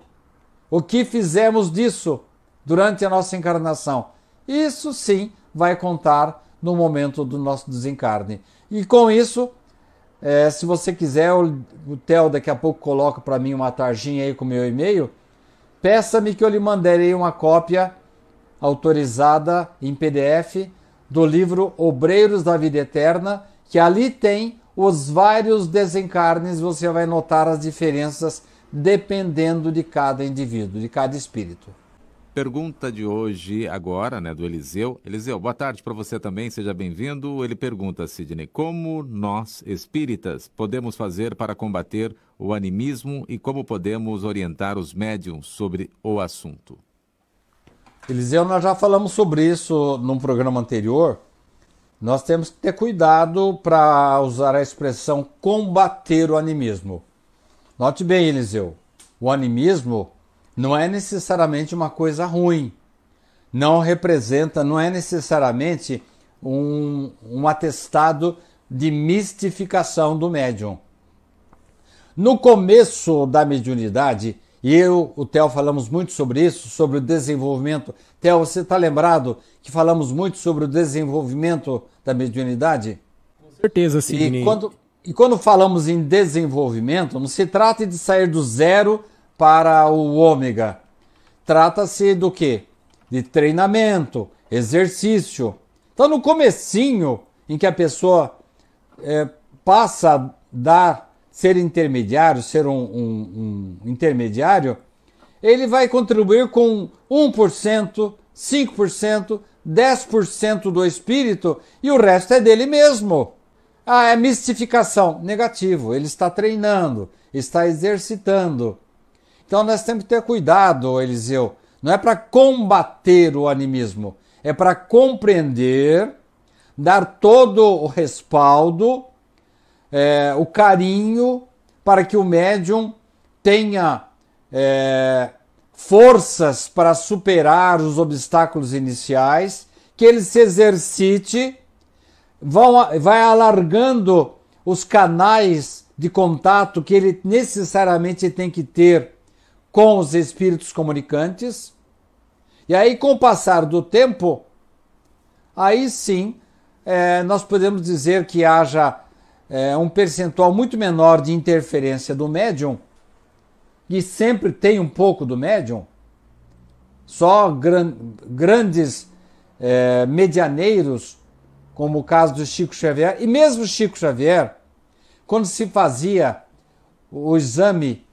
O que fizemos disso? Durante a nossa encarnação. Isso sim vai contar no momento do nosso desencarne. E com isso, é, se você quiser, o, o Theo daqui a pouco coloca para mim uma tarjinha aí com meu e-mail. peça-me que eu lhe mandarei uma cópia autorizada em PDF do livro Obreiros da Vida Eterna, que ali tem os vários desencarnes, você vai notar as diferenças dependendo de cada indivíduo, de cada espírito. Pergunta de hoje, agora, né, do Eliseu. Eliseu, boa tarde para você também, seja bem-vindo. Ele pergunta, Sidney, como nós, espíritas, podemos fazer para combater o animismo e como podemos orientar os médiums sobre o assunto? Eliseu, nós já falamos sobre isso num programa anterior. Nós temos que ter cuidado para usar a expressão combater o animismo. Note bem, Eliseu, o animismo não é necessariamente uma coisa ruim. Não representa, não é necessariamente um, um atestado de mistificação do médium. No começo da mediunidade, e eu, o Theo, falamos muito sobre isso, sobre o desenvolvimento. Theo, você está lembrado que falamos muito sobre o desenvolvimento da mediunidade? Com certeza, sim. E quando, e quando falamos em desenvolvimento, não se trata de sair do zero para o ômega. Trata-se do que? De treinamento, exercício. Então, no comecinho, em que a pessoa é, passa a dar, ser intermediário, ser um, um, um intermediário, ele vai contribuir com 1%, 5%, 10% do espírito e o resto é dele mesmo. Ah, é mistificação. Negativo. Ele está treinando, está exercitando. Então nós temos que ter cuidado, Eliseu. Não é para combater o animismo, é para compreender, dar todo o respaldo, é, o carinho, para que o médium tenha é, forças para superar os obstáculos iniciais, que ele se exercite, vão, vai alargando os canais de contato que ele necessariamente tem que ter com os espíritos comunicantes. E aí, com o passar do tempo, aí sim é, nós podemos dizer que haja é, um percentual muito menor de interferência do médium, e sempre tem um pouco do médium, só gran grandes é, medianeiros, como o caso do Chico Xavier, e mesmo Chico Xavier, quando se fazia o exame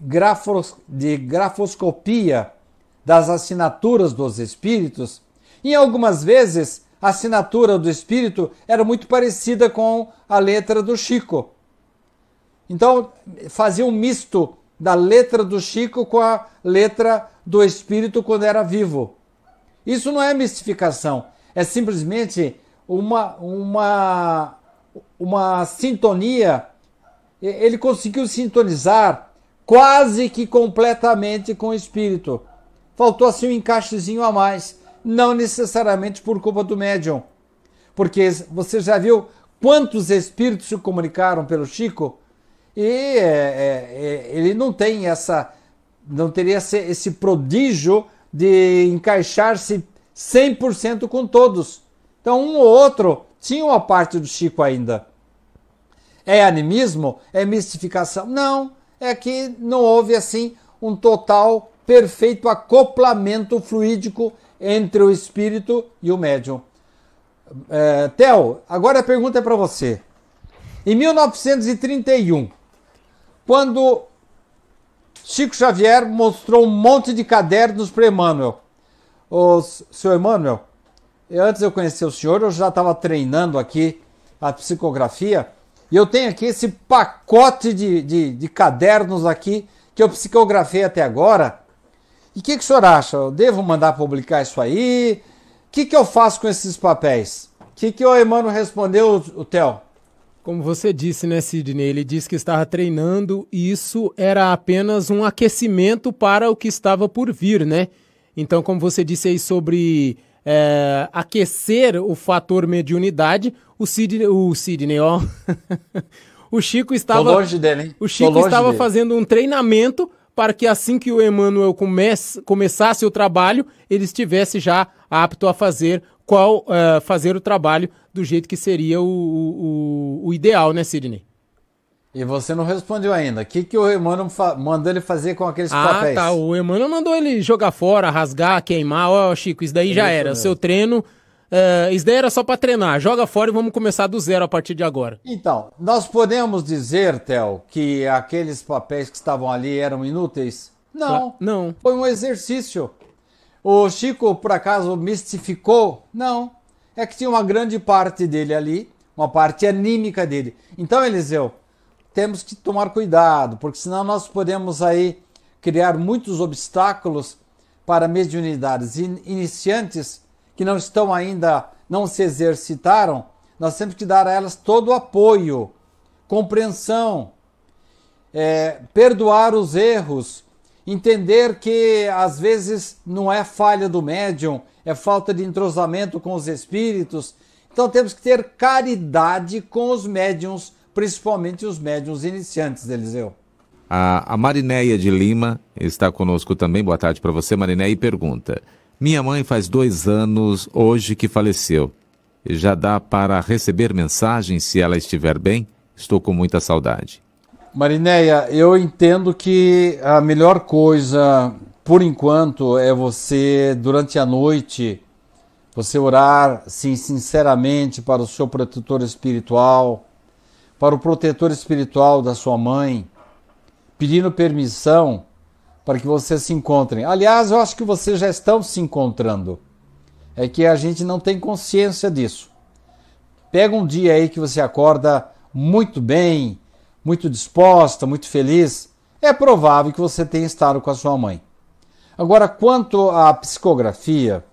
grafos, de grafoscopia das assinaturas dos espíritos, e algumas vezes a assinatura do espírito era muito parecida com a letra do Chico. Então fazia um misto da letra do Chico com a letra do espírito quando era vivo. Isso não é mistificação, é simplesmente uma, uma, uma sintonia. Ele conseguiu sintonizar quase que completamente com o espírito. Faltou assim um encaixezinho a mais, não necessariamente por culpa do médium. Porque você já viu quantos espíritos se comunicaram pelo Chico? E é, é, é ele não tem essa, não teria esse, esse prodígio de encaixar-se 100% com todos. Então, um ou outro tinha uma parte do Chico ainda. É animismo? É mistificação? Não é que não houve assim um total perfeito acoplamento fluídico entre o espírito e o médium. É, Theo, agora a pergunta é para você. Em 1931, quando Chico Xavier mostrou um monte de cadernos para Emmanuel, o senhor Emmanuel, antes eu conhecer o senhor, eu já estava treinando aqui a psicografia e eu tenho aqui esse pacote de, de, de cadernos aqui que eu psicografei até agora. E o que, que o senhor acha? Eu devo mandar publicar isso aí? O que, que eu faço com esses papéis? O que, que o Emmanuel respondeu, o Theo? Como você disse, né, Sidney? Ele disse que estava treinando e isso era apenas um aquecimento para o que estava por vir, né? Então, como você disse aí sobre é, aquecer o fator mediunidade, o Sidney, o Sidney, ó. o Chico estava. Dele, hein? O Chico estava dele. fazendo um treinamento para que assim que o Emmanuel comece, começasse o trabalho, ele estivesse já apto a fazer qual uh, fazer o trabalho do jeito que seria o, o, o ideal, né, Sidney? E você não respondeu ainda. O que, que o Emmanuel mandou ele fazer com aqueles ah, papéis? Ah, tá. O Emmanuel mandou ele jogar fora, rasgar, queimar. Ó, oh, Chico, isso daí já era. Mesmo. Seu treino. Uh, isso daí era só para treinar. Joga fora e vamos começar do zero a partir de agora. Então, nós podemos dizer, Theo, que aqueles papéis que estavam ali eram inúteis? Não. Não. Foi um exercício. O Chico, por acaso, mistificou? Não. É que tinha uma grande parte dele ali, uma parte anímica dele. Então, Eliseu, temos que tomar cuidado, porque senão nós podemos aí criar muitos obstáculos para mediunidades iniciantes que não estão ainda, não se exercitaram. Nós temos que dar a elas todo o apoio, compreensão, é, perdoar os erros, entender que às vezes não é falha do médium, é falta de entrosamento com os espíritos. Então temos que ter caridade com os médiums principalmente os médiums iniciantes, Eliseu. A, a Marinéia de Lima está conosco também. Boa tarde para você, Marinéia, e pergunta: Minha mãe faz dois anos hoje que faleceu. Já dá para receber mensagem se ela estiver bem? Estou com muita saudade. Marinéia, eu entendo que a melhor coisa, por enquanto, é você, durante a noite, você orar, sim, sinceramente para o seu protetor espiritual, para o protetor espiritual da sua mãe, pedindo permissão para que vocês se encontrem. Aliás, eu acho que vocês já estão se encontrando. É que a gente não tem consciência disso. Pega um dia aí que você acorda muito bem, muito disposta, muito feliz. É provável que você tenha estado com a sua mãe. Agora, quanto à psicografia,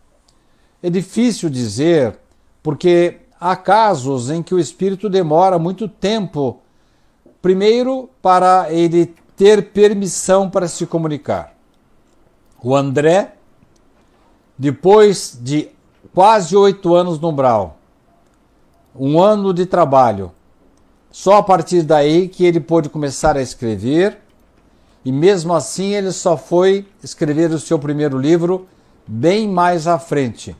é difícil dizer, porque há casos em que o espírito demora muito tempo, primeiro para ele ter permissão para se comunicar. O André, depois de quase oito anos no Umbral, um ano de trabalho, só a partir daí que ele pôde começar a escrever, e mesmo assim ele só foi escrever o seu primeiro livro bem mais à frente.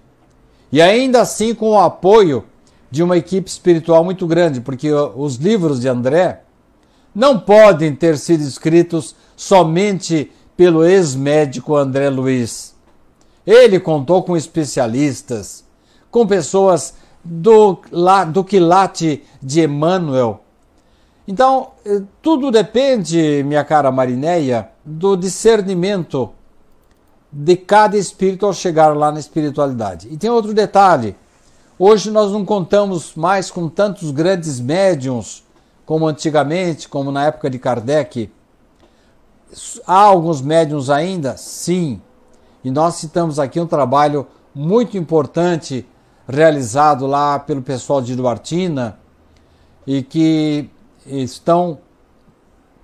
E ainda assim com o apoio de uma equipe espiritual muito grande, porque os livros de André não podem ter sido escritos somente pelo ex-médico André Luiz. Ele contou com especialistas, com pessoas do, do quilate de Emmanuel. Então, eh, tudo depende, minha cara Marinéia, do discernimento de cada espírito ao chegar lá na espiritualidade. E tem outro detalhe: Hoje nós não contamos mais com tantos grandes médiums como antigamente, como na época de Kardec. Há alguns médiums ainda? Sim. E nós citamos aqui um trabalho muito importante realizado lá pelo pessoal de Duartina e que estão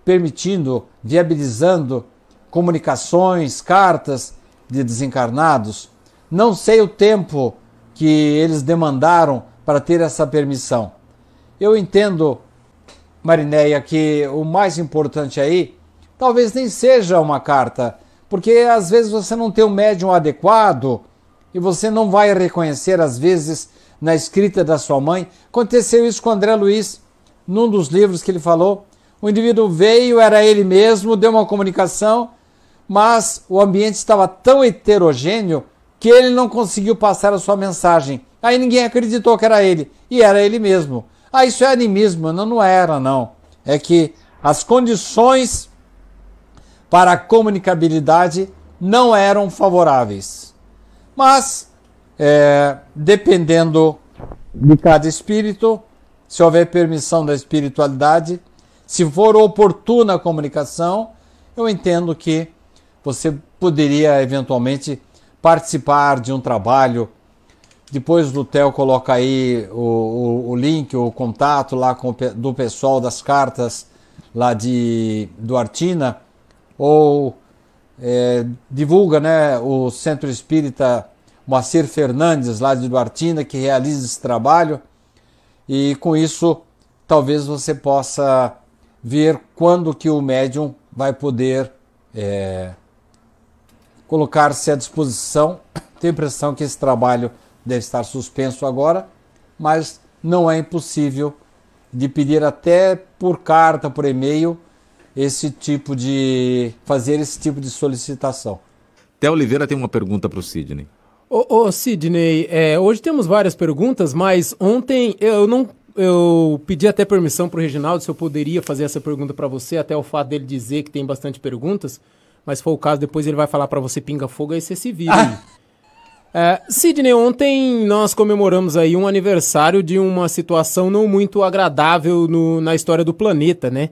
permitindo, viabilizando comunicações, cartas de desencarnados. Não sei o tempo que eles demandaram para ter essa permissão. Eu entendo, Marinéia, que o mais importante aí talvez nem seja uma carta, porque às vezes você não tem um médium adequado e você não vai reconhecer, às vezes, na escrita da sua mãe. Aconteceu isso com André Luiz, num dos livros que ele falou. O indivíduo veio, era ele mesmo, deu uma comunicação, mas o ambiente estava tão heterogêneo que ele não conseguiu passar a sua mensagem. Aí ninguém acreditou que era ele, e era ele mesmo. Ah, isso é animismo. Não, não era, não. É que as condições para a comunicabilidade não eram favoráveis. Mas, é, dependendo de cada espírito, se houver permissão da espiritualidade, se for oportuna a comunicação, eu entendo que você poderia eventualmente participar de um trabalho. Depois do Theo coloca aí o, o, o link, o contato lá com, do pessoal das cartas lá de do Artina, ou é, divulga né, o Centro Espírita Moacir Fernandes, lá de Duartina, que realiza esse trabalho. E com isso, talvez você possa ver quando que o médium vai poder é, colocar-se à disposição. Tenho a impressão que esse trabalho deve estar suspenso agora, mas não é impossível de pedir até por carta, por e-mail, esse tipo de. fazer esse tipo de solicitação. Té Oliveira tem uma pergunta para o Sidney. Ô, ô Sidney, é, hoje temos várias perguntas, mas ontem eu não. Eu pedi até permissão para o Reginaldo se eu poderia fazer essa pergunta para você, até o fato dele dizer que tem bastante perguntas. Mas se for o caso, depois ele vai falar para você pinga fogo, aí você se vira. Ah. É, Sidney, ontem nós comemoramos aí um aniversário de uma situação não muito agradável no, na história do planeta, né?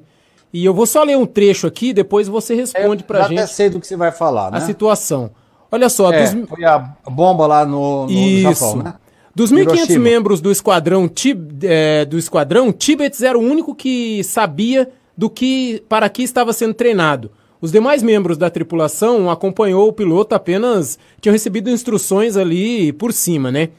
E eu vou só ler um trecho aqui, depois você responde pra gente. Já até sei do que você vai falar, né? A situação. Olha só. É, dos... Foi a bomba lá no, no Isso. Japão, né? Dos 1.500 membros do esquadrão, Tib, é, do esquadrão, Tibets era o único que sabia do que para que estava sendo treinado. Os demais membros da tripulação acompanhou o piloto apenas tinham recebido instruções ali por cima, né?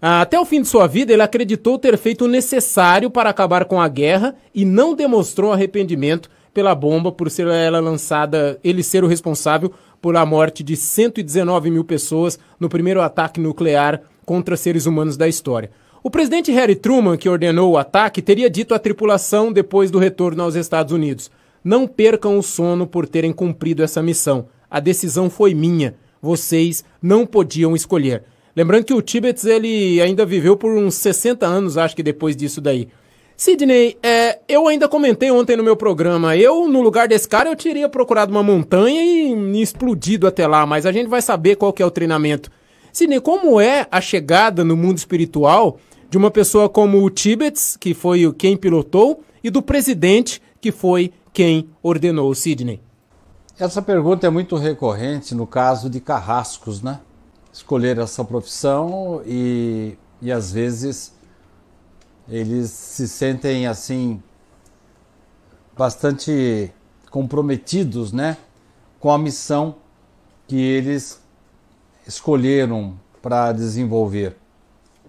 Até o fim de sua vida, ele acreditou ter feito o necessário para acabar com a guerra e não demonstrou arrependimento pela bomba por ser ela lançada, ele ser o responsável por a morte de 119 mil pessoas no primeiro ataque nuclear contra seres humanos da história. O presidente Harry Truman, que ordenou o ataque, teria dito à tripulação depois do retorno aos Estados Unidos: não percam o sono por terem cumprido essa missão. A decisão foi minha. Vocês não podiam escolher. Lembrando que o Tibets ele ainda viveu por uns 60 anos, acho que depois disso daí. Sidney, é, eu ainda comentei ontem no meu programa, eu, no lugar desse cara, eu teria procurado uma montanha e explodido até lá, mas a gente vai saber qual que é o treinamento. Sidney, como é a chegada no mundo espiritual de uma pessoa como o Tibets, que foi quem pilotou, e do presidente, que foi quem ordenou o Sidney? Essa pergunta é muito recorrente no caso de carrascos, né? Escolher essa profissão e, e às vezes eles se sentem assim bastante comprometidos, né, com a missão que eles escolheram para desenvolver.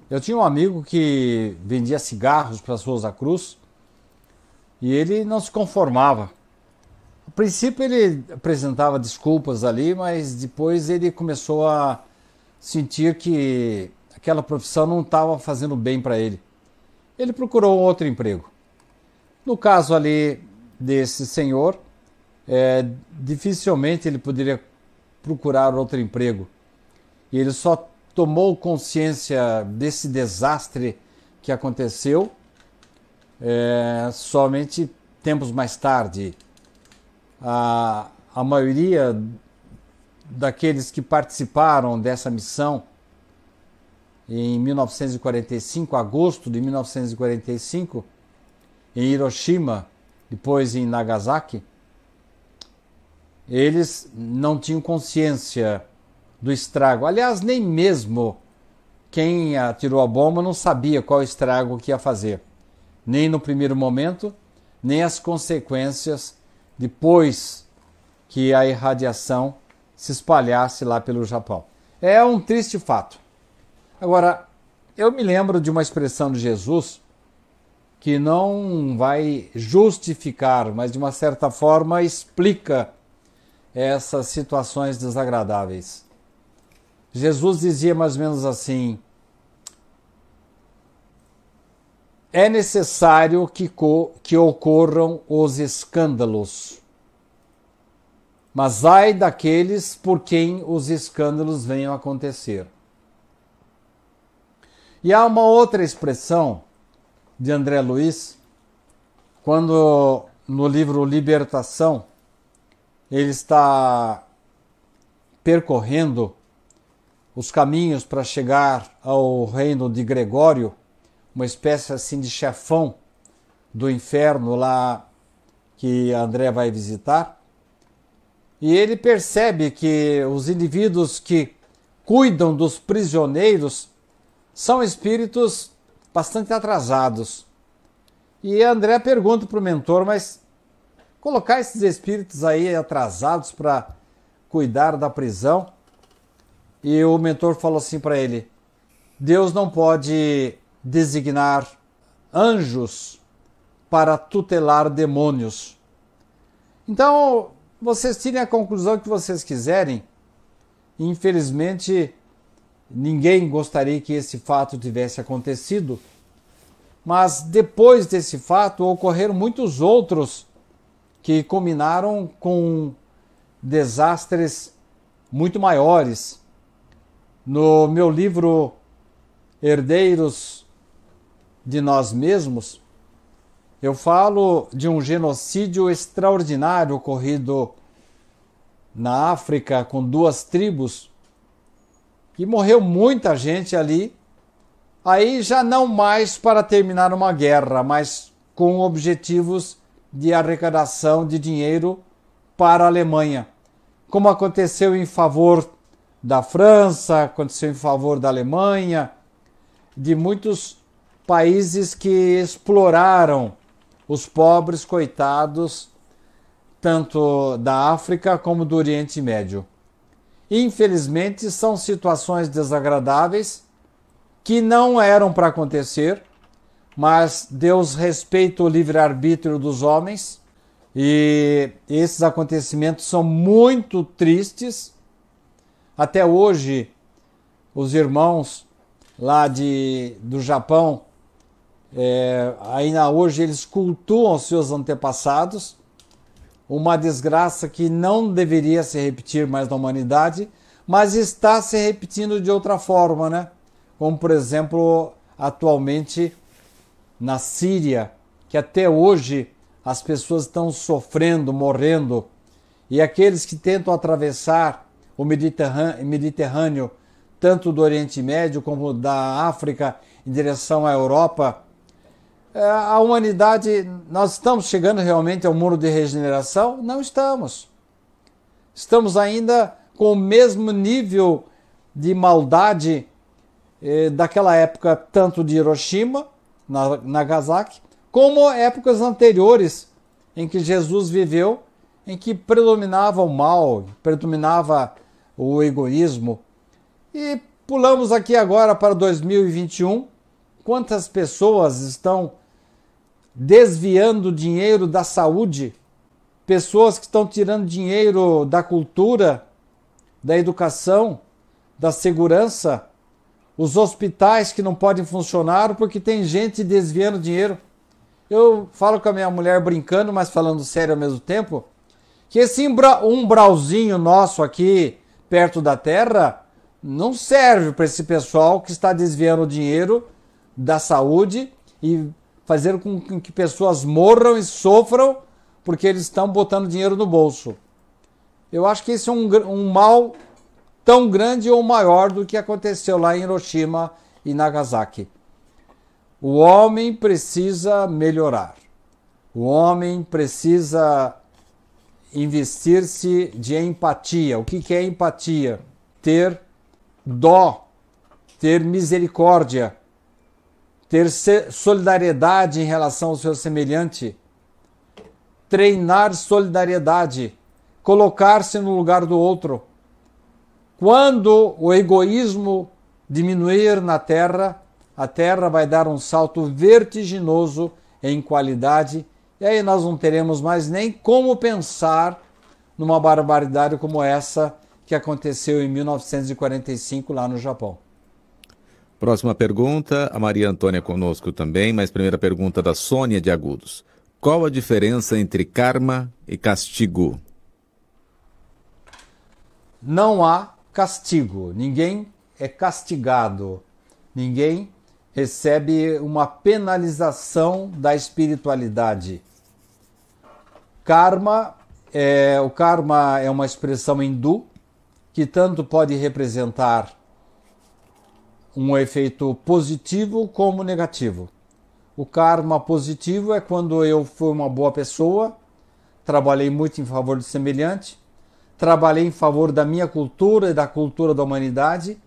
Eu tinha um amigo que vendia cigarros para Souza Cruz e ele não se conformava. A princípio ele apresentava desculpas ali, mas depois ele começou a sentir que aquela profissão não estava fazendo bem para ele. Ele procurou outro emprego. No caso ali desse senhor, é, dificilmente ele poderia procurar outro emprego. E ele só tomou consciência desse desastre que aconteceu é, somente tempos mais tarde, a, a maioria daqueles que participaram dessa missão em 1945, agosto de 1945, em Hiroshima, depois em Nagasaki, eles não tinham consciência do estrago. Aliás, nem mesmo quem atirou a bomba não sabia qual estrago que ia fazer nem no primeiro momento, nem as consequências depois que a irradiação se espalhasse lá pelo Japão. É um triste fato. Agora, eu me lembro de uma expressão de Jesus que não vai justificar, mas de uma certa forma explica essas situações desagradáveis. Jesus dizia mais ou menos assim: é necessário que, que ocorram os escândalos. Mas ai daqueles por quem os escândalos venham a acontecer. E há uma outra expressão de André Luiz, quando no livro Libertação ele está percorrendo os caminhos para chegar ao reino de Gregório uma espécie assim de chefão do inferno lá que André vai visitar. E ele percebe que os indivíduos que cuidam dos prisioneiros são espíritos bastante atrasados. E André pergunta para o mentor, mas colocar esses espíritos aí atrasados para cuidar da prisão? E o mentor falou assim para ele: Deus não pode designar anjos para tutelar demônios. Então, vocês tirem a conclusão que vocês quiserem. Infelizmente, ninguém gostaria que esse fato tivesse acontecido, Mas depois desse fato ocorreram muitos outros que culminaram com desastres muito maiores. No meu livro Herdeiros de Nós Mesmos, eu falo de um genocídio extraordinário ocorrido na África com duas tribos, que morreu muita gente ali. Aí já não mais para terminar uma guerra, mas com objetivos de arrecadação de dinheiro para a Alemanha, como aconteceu em favor da França, aconteceu em favor da Alemanha, de muitos países que exploraram os pobres coitados, tanto da África como do Oriente Médio. Infelizmente, são situações desagradáveis que não eram para acontecer, mas Deus respeita o livre-arbítrio dos homens e esses acontecimentos são muito tristes. Até hoje, os irmãos lá de, do Japão é, ainda hoje eles cultuam seus antepassados, uma desgraça que não deveria se repetir mais na humanidade, mas está se repetindo de outra forma, né? Como por exemplo, atualmente na Síria, que até hoje as pessoas estão sofrendo, morrendo, e aqueles que tentam atravessar o Mediterrâneo, tanto do Oriente Médio como da África em direção à Europa, a humanidade, nós estamos chegando realmente ao muro de regeneração? Não estamos. Estamos ainda com o mesmo nível de maldade eh, daquela época, tanto de Hiroshima, Nagasaki, como épocas anteriores em que Jesus viveu, em que predominava o mal, predominava o egoísmo. E pulamos aqui agora para 2021. Quantas pessoas estão desviando dinheiro da saúde, pessoas que estão tirando dinheiro da cultura, da educação, da segurança, os hospitais que não podem funcionar porque tem gente desviando dinheiro. Eu falo com a minha mulher brincando, mas falando sério ao mesmo tempo, que esse umbralzinho nosso aqui perto da terra não serve para esse pessoal que está desviando dinheiro da saúde e fazer com que pessoas morram e sofram porque eles estão botando dinheiro no bolso. Eu acho que esse é um, um mal tão grande ou maior do que aconteceu lá em Hiroshima e Nagasaki. O homem precisa melhorar. O homem precisa investir-se de empatia. O que, que é empatia? Ter dó, ter misericórdia ter solidariedade em relação ao seu semelhante, treinar solidariedade, colocar-se no lugar do outro. Quando o egoísmo diminuir na terra, a terra vai dar um salto vertiginoso em qualidade, e aí nós não teremos mais nem como pensar numa barbaridade como essa que aconteceu em 1945 lá no Japão. Próxima pergunta, a Maria Antônia conosco também, mas primeira pergunta da Sônia de Agudos. Qual a diferença entre karma e castigo? Não há castigo. Ninguém é castigado. Ninguém recebe uma penalização da espiritualidade. Karma é, o karma é uma expressão hindu que tanto pode representar um efeito positivo como negativo. O karma positivo é quando eu fui uma boa pessoa, trabalhei muito em favor do semelhante, trabalhei em favor da minha cultura e da cultura da humanidade,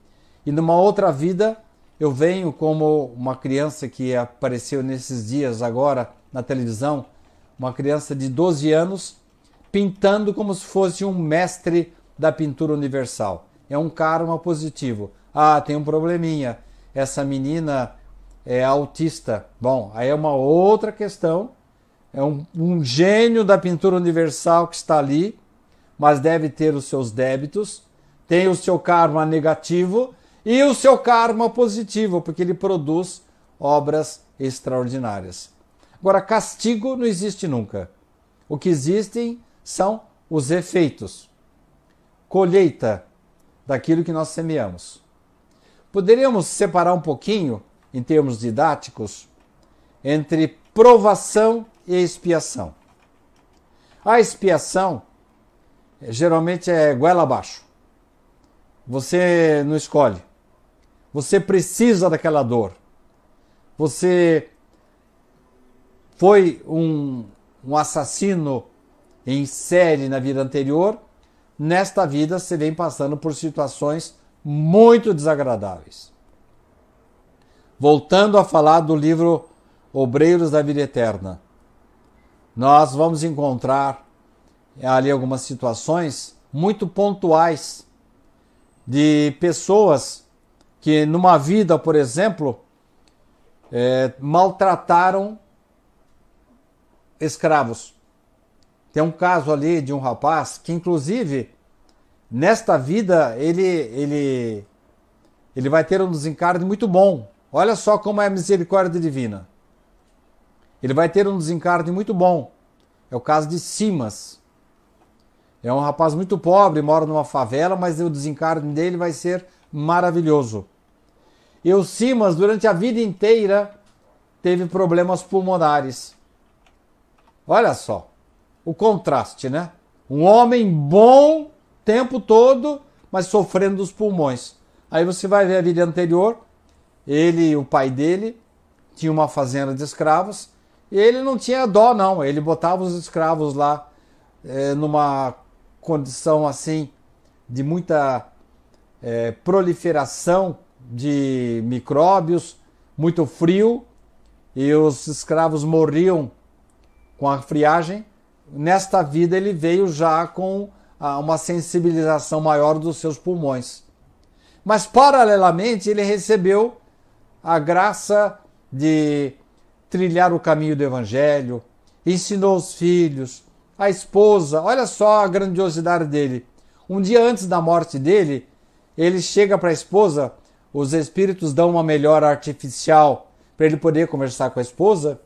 e numa outra vida eu venho como uma criança que apareceu nesses dias agora na televisão, uma criança de 12 anos, pintando como se fosse um mestre da pintura universal. É um karma positivo. Ah, tem um probleminha. Essa menina é autista. Bom, aí é uma outra questão. É um, um gênio da pintura universal que está ali, mas deve ter os seus débitos. Tem o seu karma negativo e o seu karma positivo, porque ele produz obras extraordinárias. Agora, castigo não existe nunca. O que existem são os efeitos, colheita daquilo que nós semeamos. Poderíamos separar um pouquinho, em termos didáticos, entre provação e expiação. A expiação geralmente é goela abaixo. Você não escolhe. Você precisa daquela dor. Você foi um, um assassino em série na vida anterior. Nesta vida você vem passando por situações muito desagradáveis. Voltando a falar do livro Obreiros da Vida Eterna, nós vamos encontrar ali algumas situações muito pontuais de pessoas que, numa vida, por exemplo, é, maltrataram escravos. Tem um caso ali de um rapaz que, inclusive, nesta vida, ele, ele, ele vai ter um desencarne muito bom. Olha só como é a misericórdia divina. Ele vai ter um desencarne muito bom. É o caso de Simas. É um rapaz muito pobre, mora numa favela, mas o desencarne dele vai ser maravilhoso. E o Simas, durante a vida inteira, teve problemas pulmonares. Olha só o contraste, né? Um homem bom tempo todo, mas sofrendo dos pulmões. Aí você vai ver a vida anterior, ele e o pai dele tinham uma fazenda de escravos, e ele não tinha dó não, ele botava os escravos lá é, numa condição assim de muita é, proliferação de micróbios, muito frio, e os escravos morriam com a friagem. Nesta vida ele veio já com uma sensibilização maior dos seus pulmões. Mas paralelamente ele recebeu a graça de trilhar o caminho do evangelho, ensinou os filhos, a esposa, olha só a grandiosidade dele. Um dia antes da morte dele, ele chega para a esposa, os espíritos dão uma melhora artificial para ele poder conversar com a esposa.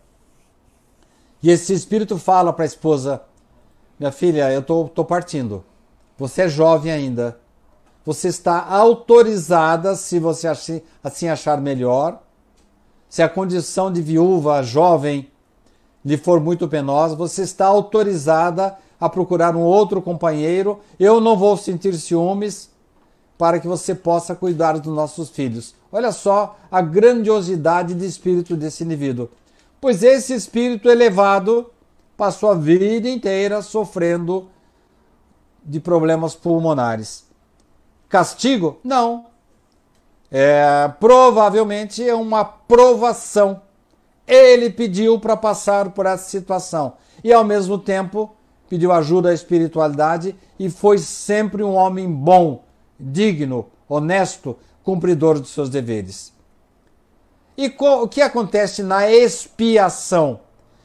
E esse espírito fala para a esposa: Minha filha, eu tô, tô partindo. Você é jovem ainda. Você está autorizada, se você assim achar melhor. Se a condição de viúva jovem lhe for muito penosa, você está autorizada a procurar um outro companheiro. Eu não vou sentir ciúmes para que você possa cuidar dos nossos filhos. Olha só a grandiosidade de espírito desse indivíduo. Pois esse espírito elevado passou a vida inteira sofrendo de problemas pulmonares. Castigo? Não. É, provavelmente é uma provação ele pediu para passar por essa situação e, ao mesmo tempo, pediu ajuda à espiritualidade e foi sempre um homem bom, digno, honesto, cumpridor dos seus deveres. E o que acontece na expiação?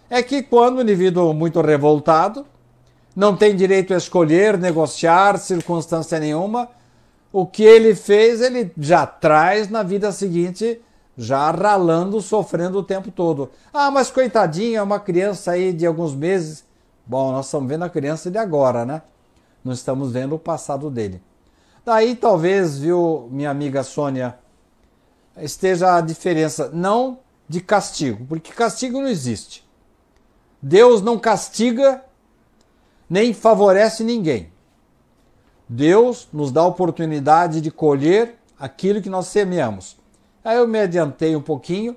É que quando o indivíduo muito revoltado não tem direito a escolher, negociar, circunstância nenhuma, o que ele fez, ele já traz na vida seguinte já ralando, sofrendo o tempo todo. Ah, mas coitadinha, uma criança aí de alguns meses. Bom, nós estamos vendo a criança de agora, né? Não estamos vendo o passado dele. Daí talvez, viu, minha amiga Sônia, esteja a diferença não de castigo, porque castigo não existe. Deus não castiga nem favorece ninguém. Deus nos dá a oportunidade de colher aquilo que nós semeamos. Aí eu me adiantei um pouquinho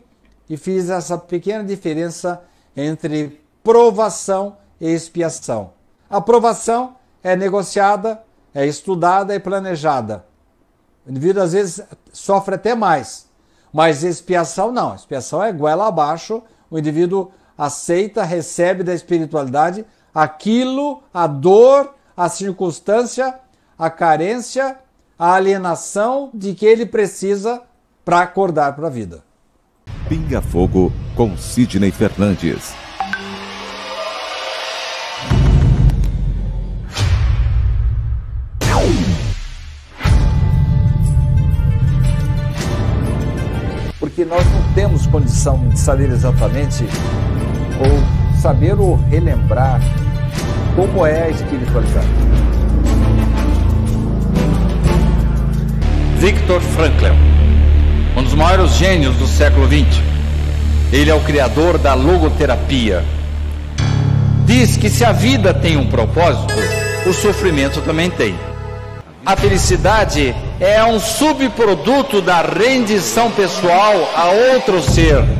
e fiz essa pequena diferença entre provação e expiação. A provação é negociada, é estudada e planejada. O indivíduo às vezes sofre até mais, mas expiação não. Expiação é goela abaixo, o indivíduo aceita, recebe da espiritualidade aquilo, a dor, a circunstância, a carência, a alienação de que ele precisa para acordar para a vida. Pinga Fogo com Sidney Fernandes. Porque nós não temos condição de saber exatamente saber ou relembrar como é a espiritualidade. Viktor Frankl, um dos maiores gênios do século XX. Ele é o criador da logoterapia. Diz que se a vida tem um propósito, o sofrimento também tem. A felicidade é um subproduto da rendição pessoal a outro ser.